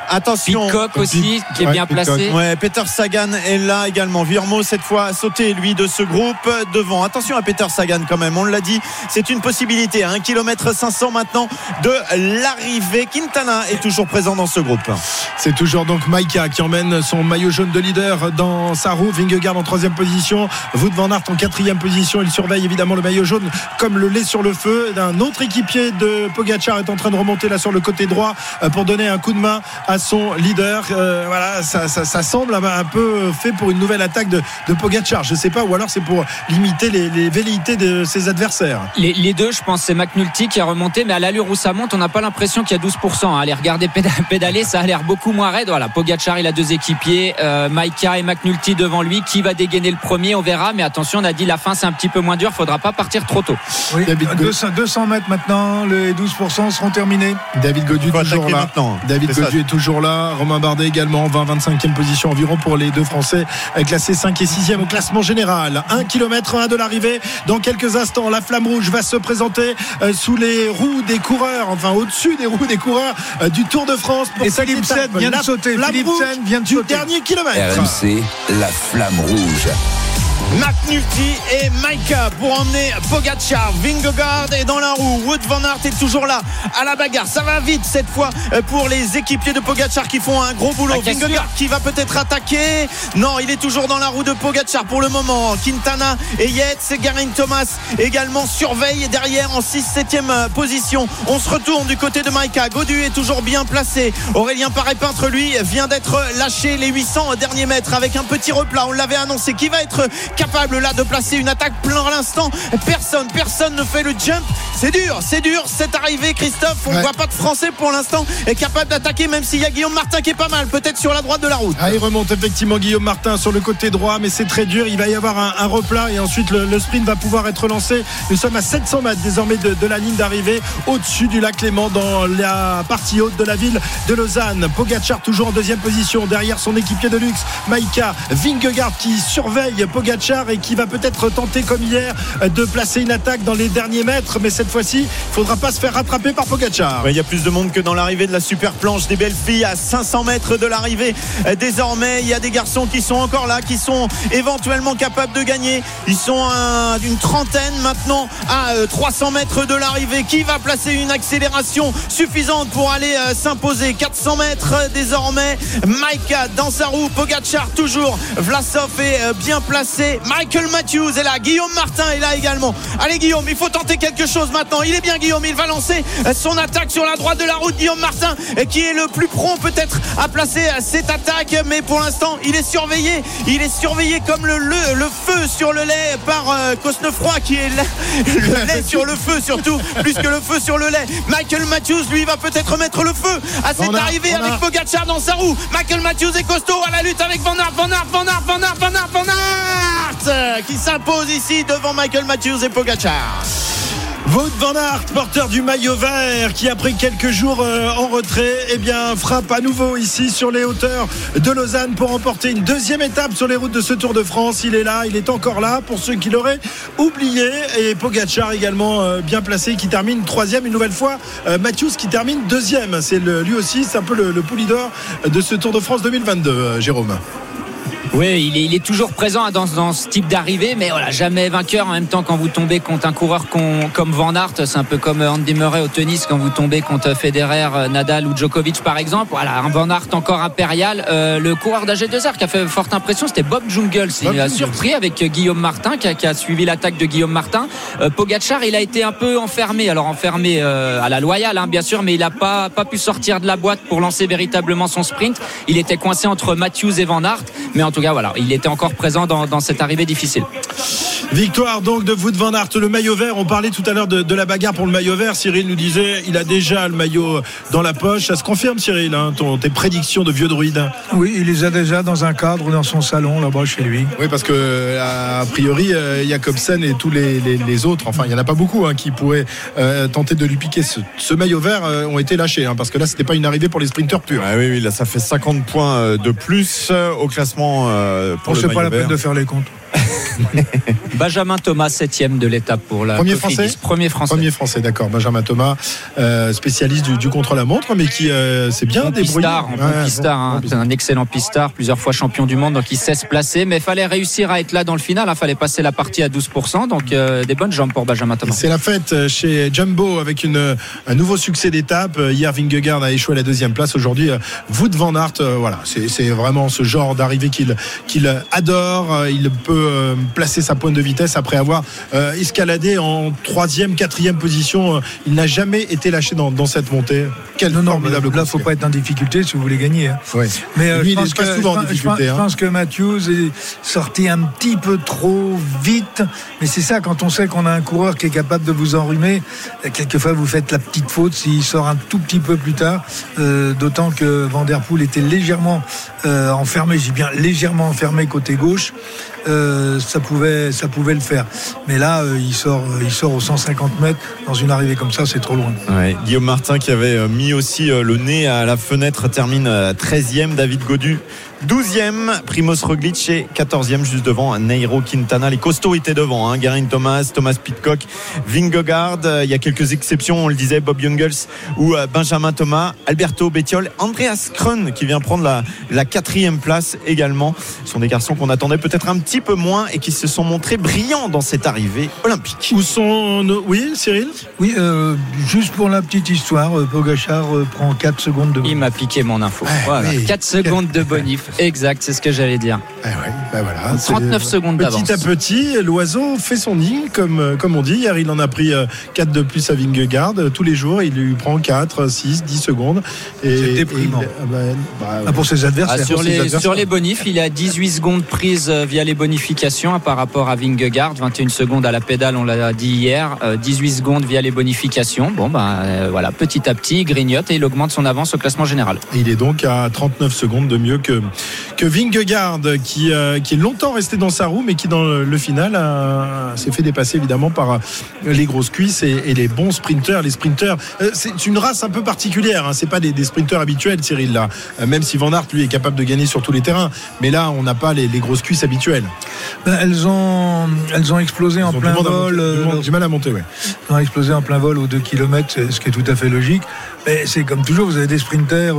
Attention. Pitcock aussi, qui est Ouais, bien placé. Ouais, Peter Sagan est là également. Virmo, cette fois, a sauté, lui, de ce groupe devant. Attention à Peter Sagan quand même. On l'a dit, c'est une possibilité. À 1 km 500 maintenant de l'arrivée. Quintana est toujours présent dans ce groupe. C'est toujours donc Maïka qui emmène son maillot jaune de leader dans sa roue. Vingegaard en troisième position. Wout van Aert en quatrième position. Il surveille évidemment le maillot jaune comme le lait sur le feu. Un autre équipier de Pogacar est en train de remonter là sur le côté droit euh, pour donner un coup de main à son leader. Euh, voilà, ça, ça- ça semble un peu fait pour une nouvelle attaque de, de Pogacar. Je sais pas, ou alors c'est pour limiter les, les velléités de ses adversaires. Les, les deux, je pense, c'est McNulty qui a remonté, mais à l'allure où ça monte, on n'a pas l'impression qu'il y a 12%. hein. Allez regarder péda- pédaler, ça a l'air beaucoup moins raide. Voilà, Pogachar, il a deux équipiers, euh, Maika et McNulty devant lui. Qui va dégainer le premier On verra, mais attention, on a dit la fin, c'est un petit peu moins dur. Faudra pas partir trop tôt. Oui, 200, 200 mètres maintenant, les 12% seront terminés. David Godu toujours là. maintenant. David. Godu est toujours là. Romain Bardet également, 20-25e position environ pour les deux Français, euh, classés 5 et 6e au classement général. 1 km 1 de l'arrivée. Dans quelques instants, la flamme rouge va se présenter euh, sous les roues des coureurs, enfin au-dessus des roues des coureurs euh, du Tour de France. Pour Et étape. vient de La sauter. rouge vient de du sauter. dernier kilomètre. RMC, la flamme rouge. McNulty et Maika pour emmener Pogacar. Vingegaard est dans la roue. Wood Van Aert est toujours là à la bagarre. Ça va vite cette fois euh, pour les équipiers de Pogacar qui font un gros boulot. Cassure. Vingegaard qui va peut-être attaquer. Non, il est toujours dans la roue de Pogacar pour le moment. Quintana et Yates, Garin Thomas également surveillent derrière en 6-7e position. On se retourne du côté de Maika. Godu est toujours bien placé. Aurélien Paré-Peintre, lui, vient d'être lâché les 800 derniers mètres avec un petit replat. On l'avait annoncé. Qui va être capable là de placer une attaque plein l'instant Personne, personne ne fait le jump. C'est dur, c'est dur cette arrivée, Christophe. On ne Ouais. voit pas de Français pour l'instant est capable d'attaquer, même s'il y a Guillaume Martin qui est pas mal, peut-être sur la droite de la route. Ah, il remonte effectivement Guillaume Martin sur le côté droit, mais c'est très dur. Il va y avoir un, un replat et ensuite le, le sprint va pouvoir être lancé. Nous sommes à 700 mètres désormais de, de la ligne d'arrivée, au-dessus du lac Léman, dans la partie haute de la ville de Lausanne. Pogacar toujours en deuxième position, derrière son équipier de luxe, Maïka Vingegaard qui surveille Pogacar et qui va peut-être tenter comme hier de placer une attaque dans les derniers mètres, mais cette fois-ci, il faudra pas se faire rattraper par Pogacar. Il y a plus de monde que dans l'arrivée de la super planche des belles filles à 500 mètres de l'arrivée. Euh, Désormais, il y a des garçons qui sont encore là, qui sont éventuellement capables de gagner. Ils sont à une trentaine maintenant à euh, 300 mètres de l'arrivée. Qui va placer une accélération suffisante pour aller euh, s'imposer? 400 mètres euh, désormais. Maika dans sa roue, Pogacar toujours. Vlasov est euh, bien placé. Michael Matthews est là. Guillaume Martin est là également. Allez Guillaume, il faut tenter quelque chose maintenant. Il est bien Guillaume, il va lancer son attaque sur la droite de la route. Guillaume Martin qui est le plus prompt peut-être à placer cette attaque, mais pour l'instant il est surveillé. Il est surveillé comme le, le, le feu sur le lait par euh, Cosnefroy qui est le, le lait sur le feu surtout, plus que le feu sur le lait. Michael Matthews lui va peut-être mettre le feu à cette arrivée avec Pogacar dans sa roue. Michael Matthews est costaud à la lutte avec Van Aert, Van Aert, Van Aert, Van Aert, Van Aert, Van Aert euh, qui s'impose ici devant Michael Matthews et Pogacar. Wout van Aert, porteur du maillot vert, qui après quelques jours euh, en retrait, eh bien, frappe à nouveau ici sur les hauteurs de Lausanne pour remporter une deuxième étape sur les routes de ce Tour de France. Il est là, il est encore là pour ceux qui l'auraient oublié. Et Pogacar également euh, bien placé, qui termine troisième une nouvelle fois. Matthews qui termine deuxième. C'est lui aussi, c'est un peu le, le pou leader de ce Tour de France 2022, euh, Jérôme. Oui, il est, il est toujours présent dans, dans ce type d'arrivée, mais voilà, jamais vainqueur. En même temps, quand vous tombez contre un coureur con- comme Van Aert, c'est un peu comme Andy Murray au tennis, quand vous tombez contre Federer, euh, Nadal ou Djokovic, par exemple. Voilà, un Van Aert encore impérial. Euh, le coureur d'AG2R qui a fait forte impression, c'était Bob Jungels. Il Bob a surpris avec euh, Guillaume Martin, qui a, qui a suivi l'attaque de Guillaume Martin. Euh, Pogacar, il a été un peu enfermé. Alors enfermé euh, à la loyale, hein, bien sûr, mais il n'a pas, pas pu sortir de la boîte pour lancer véritablement son sprint. Il était coincé entre Matthews et Van Aert, mais en tout cas, il était encore présent dans cette arrivée difficile. Victoire donc de Wout van Aert, le maillot vert. On parlait tout à l'heure de, de la bagarre pour le maillot vert. Cyril nous disait il a déjà le maillot dans la poche. Ça se confirme, Cyril, hein, ton- tes prédictions de vieux druide Oui, il les a déjà dans un cadre dans son salon là-bas chez lui. Oui, parce que a priori, euh, Jacobsen et tous les, les- les autres, enfin, il n'y en a pas beaucoup hein, qui pourraient euh, tenter de lui piquer ce, ce maillot vert, euh, ont été lâchés. hein, parce que là, c'était pas une arrivée pour les sprinteurs purs. Ouais, oui, oui, là, ça fait 50 points euh, de plus euh, au classement euh, pour On le sait pas la maillot peine de faire les comptes. Benjamin Thomas, septième de l'étape pour la Premier Cofidis. français Premier français. Premier français, d'accord. Benjamin Thomas, euh, spécialiste du, du contre-la-montre, mais qui euh, s'est bien Bon débrouillé. pistard, un bon Ouais, pistard, bon, hein. bon c'est un excellent pistard, plusieurs fois champion du monde, donc il sait se placer, mais il fallait réussir à être là dans le final, il fallait passer la partie à 12%, donc euh, des bonnes jambes pour Benjamin Thomas. C'est la fête chez Jumbo avec une, un nouveau succès d'étape. Hier, Vingegaard a échoué à la deuxième place. Aujourd'hui, euh, Wout van Aert, euh, voilà, c'est c'est vraiment ce genre d'arrivée qu'il qu'il adore. Euh, Il peut euh, placer sa pointe de vitesse après avoir euh, escaladé en troisième, quatrième position. Euh, Il n'a jamais été lâché dans, dans cette montée. Quel Non, non, formidable là, faut pas être en difficulté si vous voulez gagner. hein. Ouais. Mais euh, Lui, je il pense est pas que- souvent en je difficulté, Je hein. pense que Matthews est sorti un petit peu trop vite. Mais c'est ça, quand on sait qu'on a un coureur qui est capable de vous enrhumer, quelquefois vous faites la petite faute s'il sort un tout petit peu plus tard. Euh, D'autant que Van Der Poel était légèrement euh, enfermé, j'ai bien légèrement enfermé côté gauche. Euh, ça pouvait, le faire. Mais là, euh, il sort, il sort aux 150 mètres dans une arrivée comme ça, c'est trop loin. Guillaume Martin qui avait mis aussi le nez à la fenêtre termine euh, 13e, David Godu 12e, Primoz Roglic et 14e juste devant Nairo Quintana. Les costauds étaient devant, hein. Garin Thomas, Thomas Pitcock, Vingegaard. Euh, Il y a quelques exceptions, on le disait, Bob Jungels ou euh, Benjamin Thomas, Alberto Bettiol, Andreas Krön qui vient prendre la, la quatrième place également. Ce sont des garçons qu'on attendait peut-être un petit peu moins et qui se sont montrés brillants dans cette arrivée olympique. Où sont nos... Oui, Cyril? Oui, euh, juste pour la petite histoire, Pogachar prend 4 secondes de Il m'a piqué mon info. voilà. oui. 4 secondes de bonif, exact, c'est ce que j'allais dire. Eh ouais, ben voilà, c'est- 39 secondes d'avance. Petit à petit, l'oiseau fait son nid, comme, euh, comme on dit. Hier, il en a pris 4 de plus à Vingegaard. Euh, Tous les jours, il lui prend 4, 6, 10 secondes. C'est déprimant. et il- ah ben, bah, Ah, pour ses adversaires. Ah, sur, les, adversaires. sur les bonifs, il est à 18 secondes prises euh, via les bonifications hein, par rapport à Vingegaard. 21 secondes à la pédale, on l'a dit hier. euh, 18 secondes via les bonifications. Bon, bah euh, voilà, petit à petit, il grignote et il augmente son avance au classement général. Il est donc à 39 secondes de mieux que, que Vingegaard, qui, euh, qui est longtemps resté dans sa roue, mais qui, dans le, le final, s'est fait dépasser évidemment par euh, les grosses cuisses et, et les bons sprinteurs. Les sprinteurs, euh, c'est une race un peu particulière. Hein, c'est pas des, des sprinteurs habituels, Cyril, là. Même si Van Aert, lui, est capable de gagner sur tous les terrains. Mais là, on n'a pas les, les grosses cuisses habituelles. Ben, elles, ont, elles ont explosé en ont plein vol. monter, du mal à monter, ouais. Elles ont explosé en plein vol aux 2 km, ce qui est tout à fait logique. Mais c'est comme toujours, vous avez des sprinters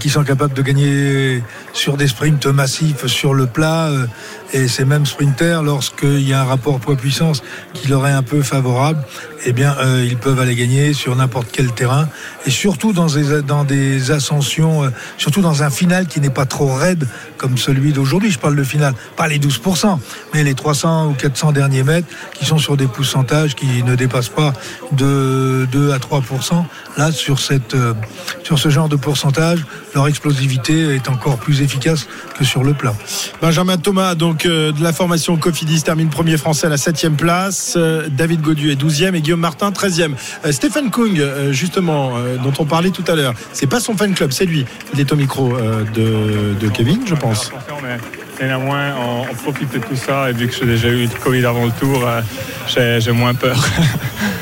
qui sont capables de gagner sur des sprints massifs sur le plat. Et ces mêmes sprinters, lorsqu'il y a un rapport poids-puissance qui leur est un peu favorable, eh bien, euh, ils peuvent aller gagner sur n'importe quel terrain. Et surtout dans des, ascensions, euh, surtout dans un final qui n'est pas trop raide comme celui d'aujourd'hui. Je parle de final, pas les 12%, mais les 300 ou 400 derniers mètres qui sont sur des pourcentages qui ne dépassent pas de 2 à 3%. Là, sur, euh, sur ce genre de pourcentage, leur explosivité est encore plus efficace que sur le plat. Benjamin Thomas, donc euh, de la formation Cofidis, termine premier français à la 7 place. Euh, David Godu est 12e et Guillaume Martin 13e. Euh, Stéphane Kung, justement, dont on parlait tout à l'heure, c'est pas son fan club, c'est lui. Il est au micro de Kevin, je pense. Néanmoins, on, on profite de tout ça. Et vu que j'ai déjà eu le Covid avant le tour, euh, j'ai moins peur.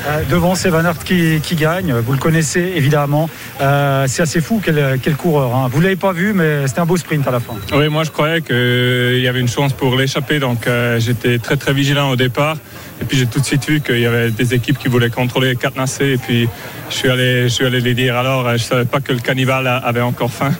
Euh, devant, c'est Van Aert qui, qui gagne. Vous le connaissez évidemment. Euh, c'est assez fou quel, quel coureur. hein. Vous l'avez pas vu, mais c'était un beau sprint à la fin. oui, moi je croyais qu'il y avait une chance pour l'échapper, donc euh, j'étais très très vigilant au départ. Et puis j'ai tout de suite vu qu'il y avait des équipes qui voulaient contrôler Cadenassé. Et puis je suis allé, je suis allé les dire alors, je savais pas que le cannibale avait encore faim.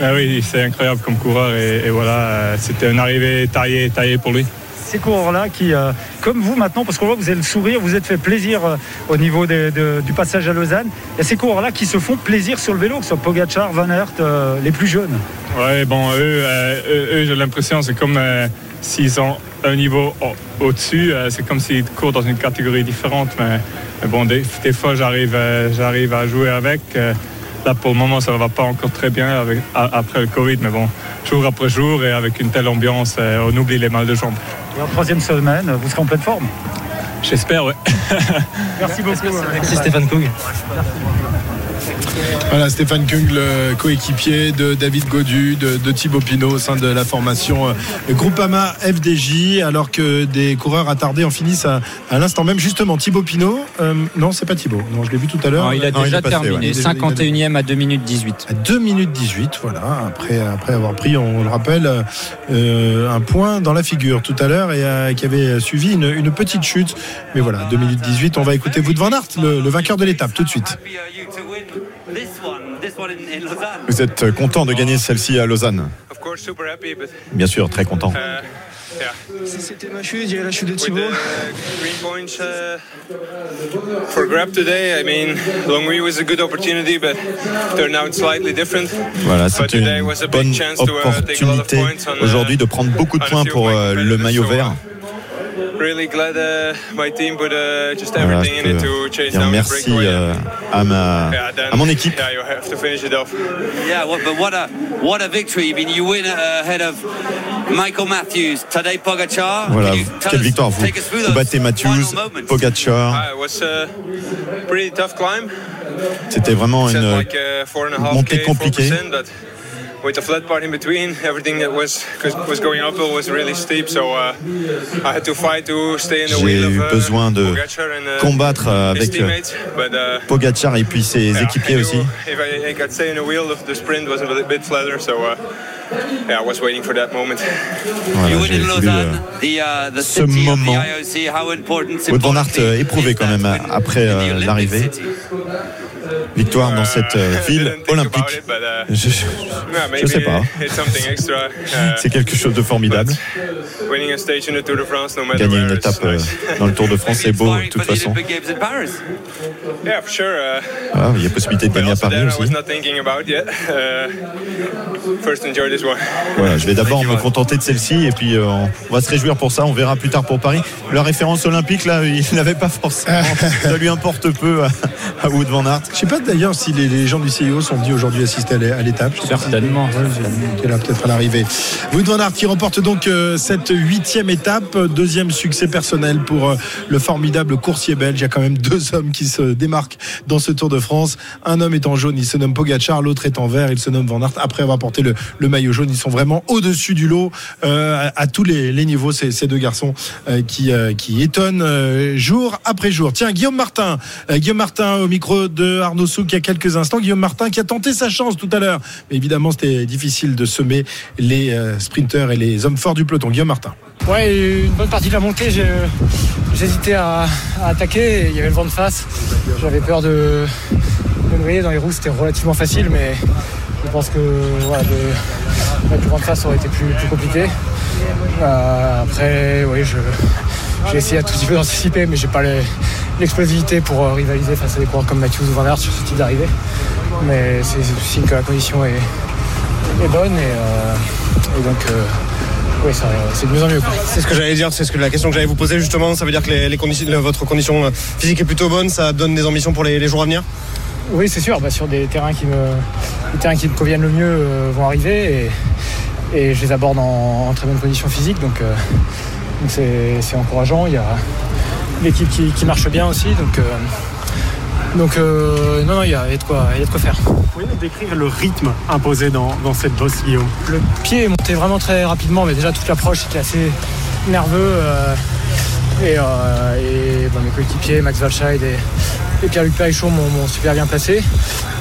Mais oui, c'est incroyable comme coureur. Et, et voilà, euh, c'était une arrivée taillée, taillée pour lui. Ces coureurs-là qui, euh, comme vous maintenant, parce qu'on voit que vous avez le sourire, vous êtes fait plaisir euh, au niveau du passage à Lausanne. Il y a ces coureurs-là qui se font plaisir sur le vélo, que ce soit Pogacar, Van Aert, euh, les plus jeunes. Ouais, bon, eux, eux, j'ai l'impression, c'est comme s'ils ont un niveau au- au-dessus, c'est comme s'ils courent dans une catégorie différente. Mais, bon, des, fois, j'arrive, à jouer avec. là, pour le moment, ça ne va pas encore très bien après le Covid, mais bon, jour après jour et avec une telle ambiance, on oublie les mal de jambes. Et en troisième semaine, vous serez en pleine forme. J'espère, ouais. Merci beaucoup. Merci Stéphane Koug. Voilà, Stéphane Kung, le coéquipier de David Godu, de, de Thibaut Pinot au sein de la formation euh, Groupama FDJ, alors que des coureurs attardés en finissent à, à l'instant même. Justement, Thibaut Pinot, euh, non, c'est pas Thibaut, non, je l'ai vu tout à l'heure. Non, il a Non, déjà passé, terminé, ouais. Il est déjà- il a- 51e à 2 minutes 18. à 2 minutes 18, voilà, après, après avoir pris, on le rappelle, euh, un point dans la figure tout à l'heure et euh, qui avait suivi une, une petite chute. Mais voilà, 2 minutes 18, on va écouter Wout van Aert, le, le vainqueur de l'étape, tout de suite. Vous êtes content de gagner celle-ci à Lausanne Bien sûr, très content. uh. C'était ma chute, a la chute de Thibaut. the green points uh, for grab today, I mean, Longwy was a good opportunity, but turned out slightly different. Voilà, c'était une bonne uh, take a lot of opportunité aujourd'hui de prendre beaucoup de points pour euh, le maillot so, vert. Je in it peux to chase dire down the merci breakaway. euh, à, ma, Yeah, then, à mon équipe. Yeah, you have to finish it off. Yeah, well, but what a what a victory! I mean, you win uh, ahead of Michael Matthews, Tadej Pogacar. Voilà, quelle us- victoire vous, battez Matthews? Pogacar. Uh, it was a pretty tough climb. C'était vraiment une like uh, four and a half montée compliquée. 4%, but with the flat part in between, everything that was was going uphill was really steep. So uh, I had to fight to stay in the J'ai wheel of eu uh, besoin de Pogacar and, uh, combattre his avec euh, teammates. But uh, Pogacar et puis ses yeah, équipiers aussi. If I, I could stay in the wheel, the sprint was a bit flatter. So uh, yeah, I was waiting for that moment. Voilà, you win j'ai in voulu, Lausanne, euh, the uh, the ce city of the moment. Van Aert éprouvé quand même après euh, l'arrivée. Victoire dans cette euh, ville olympique. But, uh, Je, maybe sais pas. It's something extra. Uh, C'est quelque chose de formidable. Gagner une étape euh, dans le Tour de France, c'est beau de toute façon. Uh, Ah, il y a possibilité de gagner à Paris aussi. not thinking about yet. First, enjoy this one. Voilà, je vais d'abord me contenter de celle-ci et puis euh, on va se réjouir pour ça. On verra plus tard pour Paris. La référence olympique, là, il n'avait pas forcément. Ça lui importe peu à, à Wood Van Aert. Je sais pas d'ailleurs si les, les gens du CIO sont venus aujourd'hui assister à l'é- à l'étape. Certainement. Ouais, là peut-être à l'arrivée. Wout van Aert qui remporte donc euh, cette huitième étape, deuxième succès personnel pour euh, le formidable coursier belge. Il y a quand même deux hommes qui se démarquent dans ce Tour de France. Un homme est en jaune, il se nomme Pogacar, l'autre est en vert, il se nomme Van Aert. Après avoir porté le, le maillot jaune, ils sont vraiment au-dessus du lot euh, à, à tous les, les niveaux. Ces, ces deux garçons euh, qui, euh, qui étonnent euh, jour après jour. Tiens, Guillaume Martin, euh, Guillaume Martin au micro de Arnaud Souk il y a quelques instants. Guillaume Martin qui a tenté sa chance tout à l'heure. Mais évidemment, c'était difficile de semer les euh, sprinteurs et les hommes forts du peloton. Guillaume Martin. Ouais, une bonne partie de la montée, j'ai- j'hésitais à, à attaquer. Il y avait le vent de face. J'avais peur de, de me dans les roues. C'était relativement facile, mais je pense que voilà, de, face, aurait été plus, plus compliqué. Euh, après, oui, je, j'ai essayé un tout petit peu d'anticiper, mais j'ai pas l'explosivité pour euh, rivaliser face à des coureurs comme Matthews ou Van Aert sur ce type d'arrivée. Mais c'est signe que la condition est, est bonne et, euh, et donc. euh, oui, c'est de mieux en mieux. C'est ce que j'allais dire, c'est ce que la question que j'allais vous poser justement. Ça veut dire que les, les conditions, le- votre condition physique est plutôt bonne, ça donne des ambitions pour les, les jours à venir? Oui, c'est sûr. Bah, sur des terrains qui me, les terrains qui me conviennent le mieux euh, vont arriver et, et je les aborde en, en très bonne condition physique. Donc, donc c'est, encourageant. Il y a l'équipe qui, qui marche bien aussi. Donc, euh, donc euh, non, non, il y, a, il y a de quoi, il y a de quoi faire. Pouvez nous décrire le rythme imposé dans, dans cette bosse, Guillaume? Le pied est monté vraiment très rapidement, mais déjà toute l'approche était assez nerveux. euh, et et, bah, mes coéquipiers, Max Walscheid et, et Pierre-Luc Perrichon m'ont m'ont super bien placé.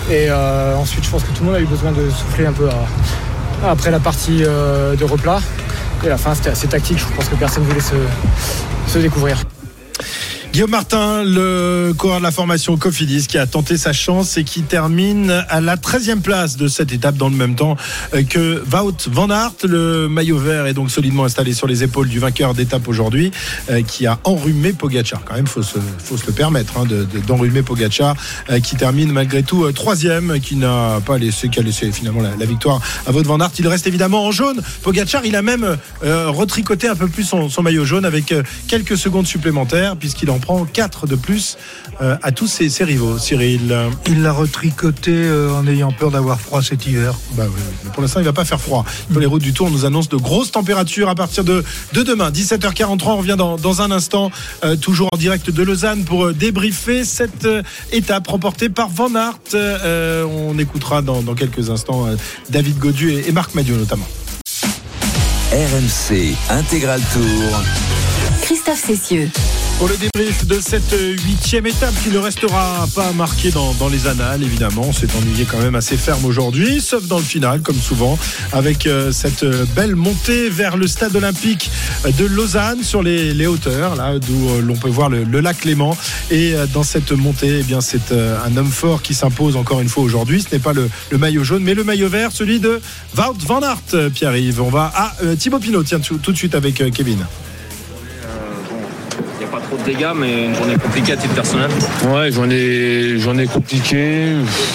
Et ensuite, je pense que tout le monde a eu besoin de souffler un peu à- après la partie de replat. La fin, c'était assez tactique. Je pense que personne ne voulait se découvrir. Guillaume Martin, le coureur de la formation Cofidis, qui a tenté sa chance et qui termine à la 13e place de cette étape dans le même temps euh, que Wout van Aert. Le maillot vert est donc solidement installé sur les épaules du vainqueur d'étape aujourd'hui, euh, qui a enrhumé Pogacar. Quand même, faut se, faut se le permettre hein, de- de- d'enrhumer Pogacar, euh, qui termine malgré tout troisième, qui n'a pas laissé, qui a laissé finalement la, victoire à Wout van Aert. Il reste évidemment en jaune. Pogacar, il a même retricoté un peu plus son, maillot jaune avec quelques secondes supplémentaires, puisqu'il emporté prend 4 de plus euh, à tous ses, ses rivaux. Cyril. Il l'a retricoté euh, en ayant peur d'avoir froid cet hiver. Bah oui, mais pour l'instant, il va pas faire froid. Les routes du Tour nous annoncent de grosses températures à partir de, de demain. 17h43, on revient dans, dans un instant, euh, toujours en direct de Lausanne pour débriefer cette étape remportée par Van Aert. On écoutera dans, dans quelques instants David Godu et, et Marc Madiot notamment. RMC Intégral Tour. Christophe Cessieux. Pour le débrief de cette huitième étape qui ne restera pas marquée dans, dans les annales, évidemment. On s'est ennuyé quand même assez ferme aujourd'hui, sauf dans le final, comme souvent, avec euh, cette euh, belle montée vers le stade olympique de Lausanne sur les, les hauteurs, là d'où euh, l'on peut voir le, le lac Léman. Et euh, dans cette montée, eh bien, c'est euh, un homme fort qui s'impose encore une fois aujourd'hui. Ce n'est pas le, le maillot jaune, mais le maillot vert, celui de Wout van Aert, Pierre-Yves. On va à euh, Thibaut Pinot, tiens, tout, tout de suite avec euh, Kevin. Il n'y a pas trop de dégâts, mais une journée compliquée à titre personnel. Ouais, journée, journée compliquée,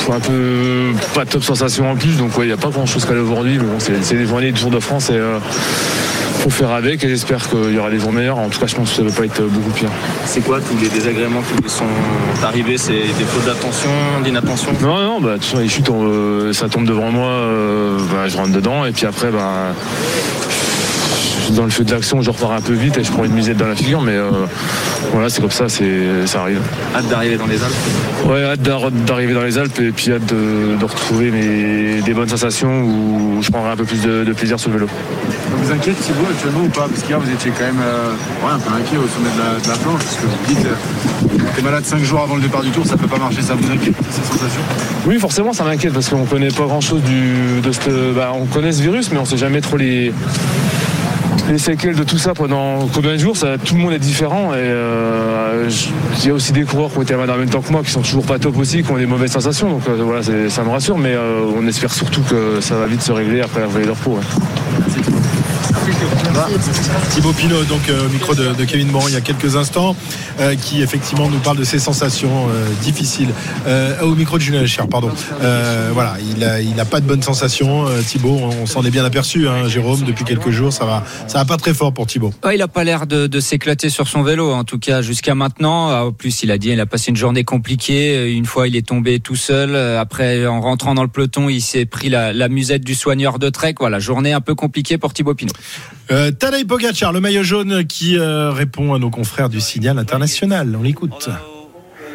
un peu pas top sensation en plus, donc ouais, il n'y a pas grand chose qu'à aller aujourd'hui. Mais bon, c'est des journées du Tour de France et euh, faut faire avec et j'espère qu'il y aura des jours meilleurs. En tout cas, je pense que ça ne va pas être beaucoup pire. C'est quoi tous les désagréments qui vous sont arrivés? C'est des fautes d'attention, d'inattention? Non, non, bah, de toute façon, les chutes, on, euh, ça tombe devant moi, euh, bah, je rentre dedans et puis après, bah, dans le feu de l'action, je repars un peu vite et je prends une musette dans la figure, mais euh, voilà, c'est comme ça, c'est, ça arrive. Hâte d'arriver dans les Alpes Ouais, hâte d'ar- d'arriver dans les Alpes et puis hâte de, de retrouver mes, des bonnes sensations où je prendrai un peu plus de, de plaisir sur le vélo. Ça vous inquiète Thibaut actuellement ou pas? Parce qu'hier vous étiez quand même euh, ouais, un peu inquiet au sommet de la, de la planche parce que vous dites euh, t'es malade 5 jours avant le départ du tour, ça peut pas marcher, ça vous inquiète ces sensations? Oui, forcément, ça m'inquiète parce qu'on connaît pas grand chose du, de ce, bah, on connaît ce virus, mais on sait jamais trop les, les séquelles de tout ça pendant combien de jours? Tout le monde est différent et euh, il y a aussi des coureurs qui ont été malades en même temps que moi qui sont toujours pas top aussi, qui ont des mauvaises sensations. Donc euh, voilà, ça me rassure, mais euh, on espère surtout que ça va vite se régler après la vallée de repos. Thibaut Pinot, donc euh, au micro de, Kevin Morin il y a quelques instants, euh, qui effectivement nous parle de ses sensations euh, difficiles. Au micro de Julien Cher, pardon. Voilà, il a, il a pas de bonnes sensations. Thibaut, on, s'en est bien aperçu, hein, Jérôme, depuis quelques jours, ça va, ça va pas très fort pour Thibaut. Il a pas l'air de, de s'éclater sur son vélo, en tout cas jusqu'à maintenant. Ah, En plus, il a dit, il a passé une journée compliquée. Une fois, il est tombé tout seul. Après, en rentrant dans le peloton, il s'est pris la, la musette du soigneur de Trek. Voilà, journée un peu compliquée pour Thibaut Pinot. Euh, Tadej Pogacar, le maillot jaune qui euh, répond à nos confrères du Signal International. On l'écoute.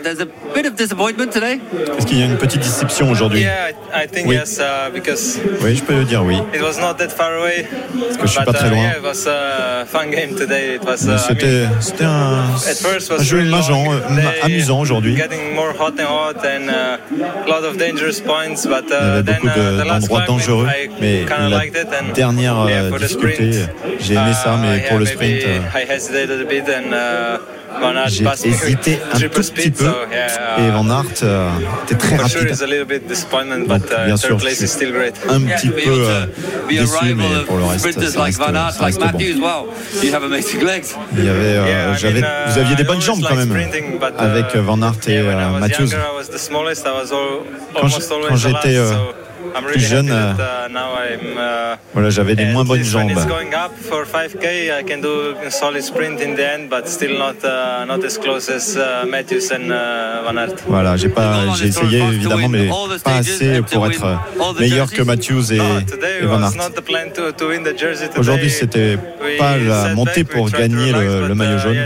There's a bit of disappointment today. Est-ce qu'il y a une petite déception aujourd'hui Yeah, I I think Oui. yes, uh, because Oui, je peux le dire oui. it was not that far away. Parce que je suis But, pas très uh, loin. yeah, it was a fun game today. It was. Uh, C'était un, at first was un jeu really amusant, long. euh, amusant aujourd'hui. Getting more hot and hot and uh, a lot of dangerous points, but Il y avait uh, then beaucoup uh, de- the last d'endroits dangereux, I mais kinda la liked it and dernière yeah, euh, for the difficulté, sprint, j'ai aimé ça, mais uh, pour le sprint, euh, I hesitated a bit and uh, j'ai hésité un triple tout speed, petit peu. so, yeah, Et uh, Van Aert euh, était très rapide. it's a little bit disappointment, Donc, but uh, bien third sûr, je place suis is still great. un petit peu euh, déçu, mais pour le reste, Sprinters ça like reste, ça reste bon. Matthews, wow, you have amazing legs. Il y avait, euh, j'avais, uh, vous aviez des bonnes jambes quand même, uh, avec euh, Van Aert et When I euh, was Matthews. Quand j'étais, euh, plus really jeune, that, uh, now I'm, uh, Voilà, j'avais des moins bonnes jambes. it's going up for 5k, I can do a solid sprint in the end, but still not uh, not as close as uh, Matthews and uh, Van Aert. Voilà, j'ai pas, j'ai essayé évidemment, mais pas assez pour être euh, meilleur que Matthews et, Today et Van was Aert. not the plan to, to win the jersey today. Aujourd'hui, c'était pas la montée pour gagner le, maillot jaune.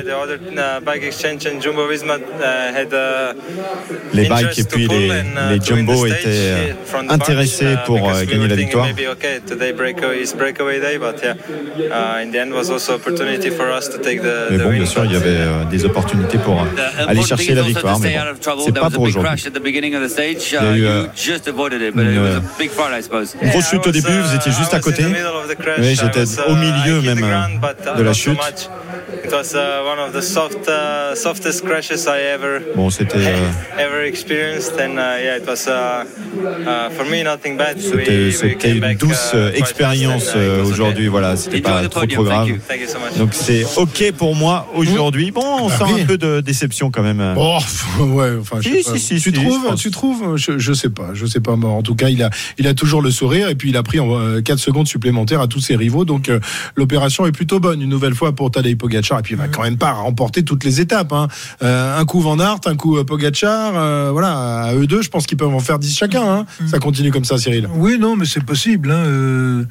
Les bikes et puis les, les jumbo étaient euh, uh, pour euh, gagner la victoire. Uh, in the end was also opportunity for us to take the, Mais bon, win. bien sûr, il y avait euh, des opportunités pour euh, aller chercher la victoire, mais bon, c'est pas pour aujourd'hui. crash at the beginning of the stage. Il y a Uh, eu, you just avoided it, but it une, was a big fall, I suppose. Une grosse chute au début, vous étiez juste à côté. Oui, j'étais au milieu même de la chute. Uh, uh, Bon, c'était euh, c'était une douce uh, euh, quite expérience uh, euh, aujourd'hui. Voilà, c'était pas trop trop grave. Thank you so much. Donc c'est ok pour moi aujourd'hui. Bon, on sent un peu de déception quand même. Oh, ouais, enfin, je sais pas. si, si, tu si, trouves, tu trouves, je, je sais pas, je sais pas. mais En tout cas, il a, il a toujours le sourire et puis il a pris en 4 secondes supplémentaires à tous ses rivaux. Donc euh, l'opération est plutôt bonne une nouvelle fois pour Tadej Pogacar. Et puis il va quand même pas remporter toutes les étapes. hein. Euh, un coup Van Aert, un coup euh, Pogacar. euh, voilà, à eux deux, je pense qu'ils peuvent en faire 10 chacun. hein. Ça continue comme ça, Cyril. Oui, non, mais c'est possible. hein, euh,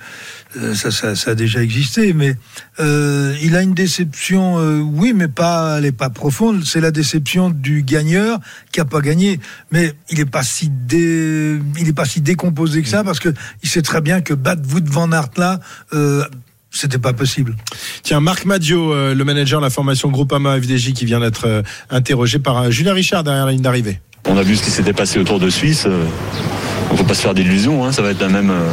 euh, ça, ça, ça a déjà existé, mais euh, il a une déception, euh, oui, mais pas, elle est pas profonde. C'est la déception du gagneur qui a pas gagné, mais il est pas si dé, il est pas si décomposé que ça parce que il sait très bien que battre Wout van Aert là, euh, c'était pas possible. Tiens, Marc Madio, euh, le manager de la formation Groupama FDJ, qui vient d'être euh, interrogé par euh, Julien Richard derrière la ligne d'arrivée. On a vu ce qui s'était passé autour de Suisse. On ne faut pas se faire d'illusions, hein, ça va être la même. euh,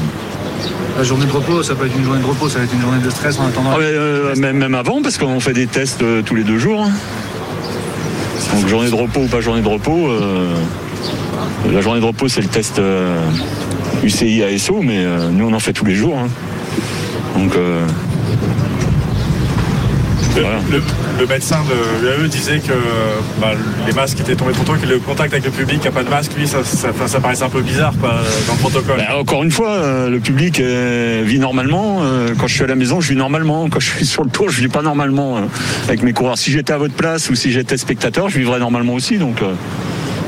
La journée de repos, ça peut être une journée de repos, ça va être une journée de stress en attendant. ah, euh, même, même avant, parce qu'on fait des tests euh, tous les deux jours. hein. Donc journée de repos ou pas journée de repos. euh, la journée de repos, c'est le test UCI ASO, mais nous, on en fait tous les jours. hein. Donc. Voilà. Le, le médecin de l'UAE disait que bah, les masques étaient tombés trop tôt, que le contact avec le public n'a pas de masque, lui, ça, ça, paraissait un peu bizarre quoi, dans le protocole. Bah, encore une fois, euh, le public euh, vit normalement. Euh, quand je suis à la maison, je vis normalement. Quand je suis sur le tour, je vis pas normalement avec mes coureurs. Si j'étais à votre place ou si j'étais spectateur, je vivrais normalement aussi. Donc.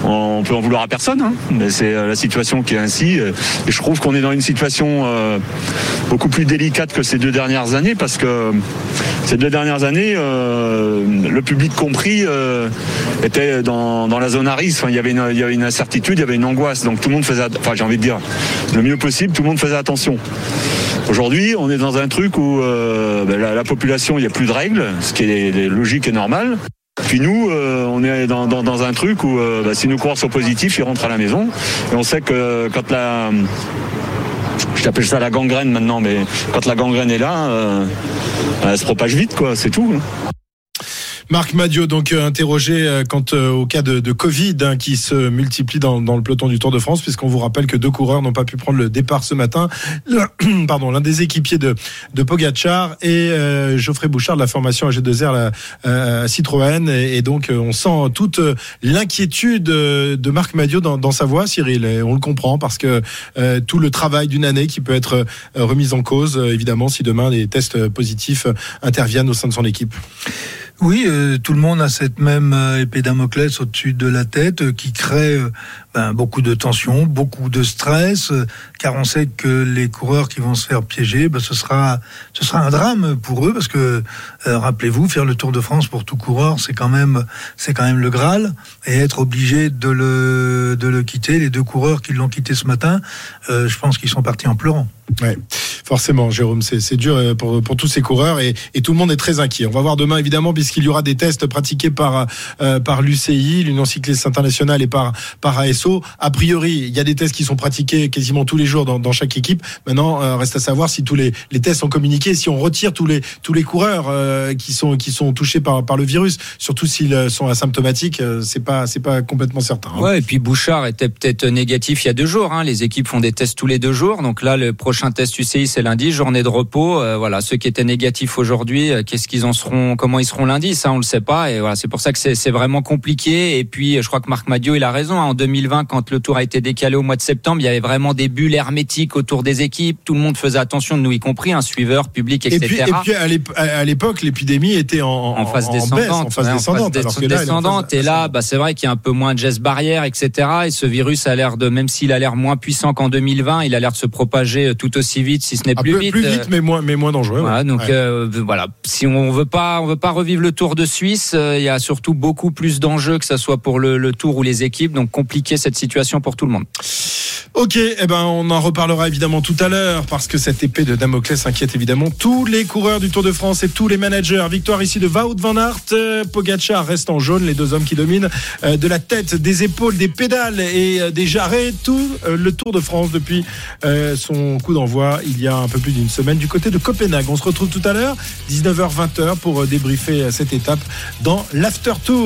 On peut en vouloir à personne, hein. mais c'est euh, la situation qui est ainsi. Et je trouve qu'on est dans une situation euh, beaucoup plus délicate que ces deux dernières années, parce que ces deux dernières années, euh, le public compris était dans, dans la zone à risque. Il, y avait une, incertitude, il y avait une angoisse. Donc tout le monde faisait, enfin j'ai envie de dire, le mieux possible, tout le monde faisait attention. Aujourd'hui, on est dans un truc où ben, la, la population, il n'y a plus de règles, ce qui est logique et normal. Puis nous, euh, on est dans, dans- dans un truc où euh, bah, si nos coureurs sont positifs, ils rentrent à la maison. Et on sait que quand la... Je t'appelle ça la gangrène maintenant, mais quand la gangrène est là, euh, elle se propage vite, quoi, c'est tout. hein. Marc Madio, donc euh, interrogé euh, quant euh, au cas de, de Covid hein, qui se multiplie dans, dans le peloton du Tour de France, puisqu'on vous rappelle que deux coureurs n'ont pas pu prendre le départ ce matin. L'un- Pardon, l'un des équipiers de, de Pogacar et euh, Geoffrey Bouchard de la formation AG2R la, euh, Citroën. Et, donc, on sent toute l'inquiétude de Marc Madio dans, dans sa voix, Cyril. Et on le comprend parce que euh, tout le travail d'une année qui peut être remis en cause, évidemment, si demain les tests positifs interviennent au sein de son équipe. Oui, euh, tout le monde a cette même euh, épée Damoclès au-dessus de la tête euh, qui crée beaucoup de tension, beaucoup de stress, euh, car on sait que les coureurs qui vont se faire piéger, ben, ce sera ce sera un drame pour eux parce que euh, rappelez-vous, faire le Tour de France pour tout coureur, c'est quand même c'est quand même le Graal et être obligé de le de le quitter. Les deux coureurs qui l'ont quitté ce matin, euh, je pense qu'ils sont partis en pleurant. Ouais, forcément, Jérôme, c'est c'est dur pour, pour tous ces coureurs et, tout le monde est très inquiet. On va voir demain, évidemment, puisqu'il y aura des tests pratiqués par, par l'UCI, l'Union cycliste internationale, et par, par ASO. A priori, il y a des tests qui sont pratiqués quasiment tous les jours dans, chaque équipe. Maintenant, euh, reste à savoir si tous les, tests sont communiqués, si on retire tous les, tous les coureurs euh, qui, sont, qui sont touchés par, le virus, surtout s'ils euh, sont asymptomatiques, euh, c'est pas, pas complètement certain. hein. Ouais, et puis Bouchard était peut-être négatif il y a deux jours. Hein. Les équipes font des tests tous les deux jours. Donc là, le prochain test UCI, c'est lundi, journée de repos. Voilà, ceux qui étaient négatifs aujourd'hui, qu'est-ce qu'ils en seront, comment ils seront lundi, ça on le sait pas. Et voilà, c'est pour ça que c'est c'est vraiment compliqué. Et puis, je crois que Marc Madio, il a raison. hein. En 2020, quand le tour a été décalé au mois de septembre, il y avait vraiment des bulles hermétiques autour des équipes. Tout le monde faisait attention, nous y compris, un suiveur, public, Et etc. puis, et puis à l'ép- à l'époque, l'épidémie était en, en phase descendante, en phase ouais, descendante. alors que là, et là, bah, c'est vrai qu'il y a un peu moins de gestes barrières, etc. Et ce virus a l'air de, même s'il a l'air moins puissant qu'en 2020, il a l'air de se propager tout aussi vite, si ce n'est Un plus peu vite. plus Euh, vite, mais moins, mais moins dangereux. voilà, ouais. donc Ouais. euh, voilà, si on veut pas, on veut pas revivre le Tour de Suisse, euh, il y a surtout beaucoup plus d'enjeux que ça soit pour le, le Tour ou les équipes, donc cette situation pour tout le monde. Ok, eh ben on en reparlera évidemment tout à l'heure parce que cette épée de Damoclès inquiète évidemment tous les coureurs du Tour de France et tous les managers. Victoire ici de Wout van Aert, euh, Pogacar reste en jaune, les deux hommes qui dominent euh, de la tête, des épaules, des pédales et euh, des jarrets tout le Tour de France depuis son coup d'envoi il y a un peu plus d'une semaine du côté de Copenhague. On se retrouve tout à l'heure 19h 20h pour débriefer cette étape dans l'after tour.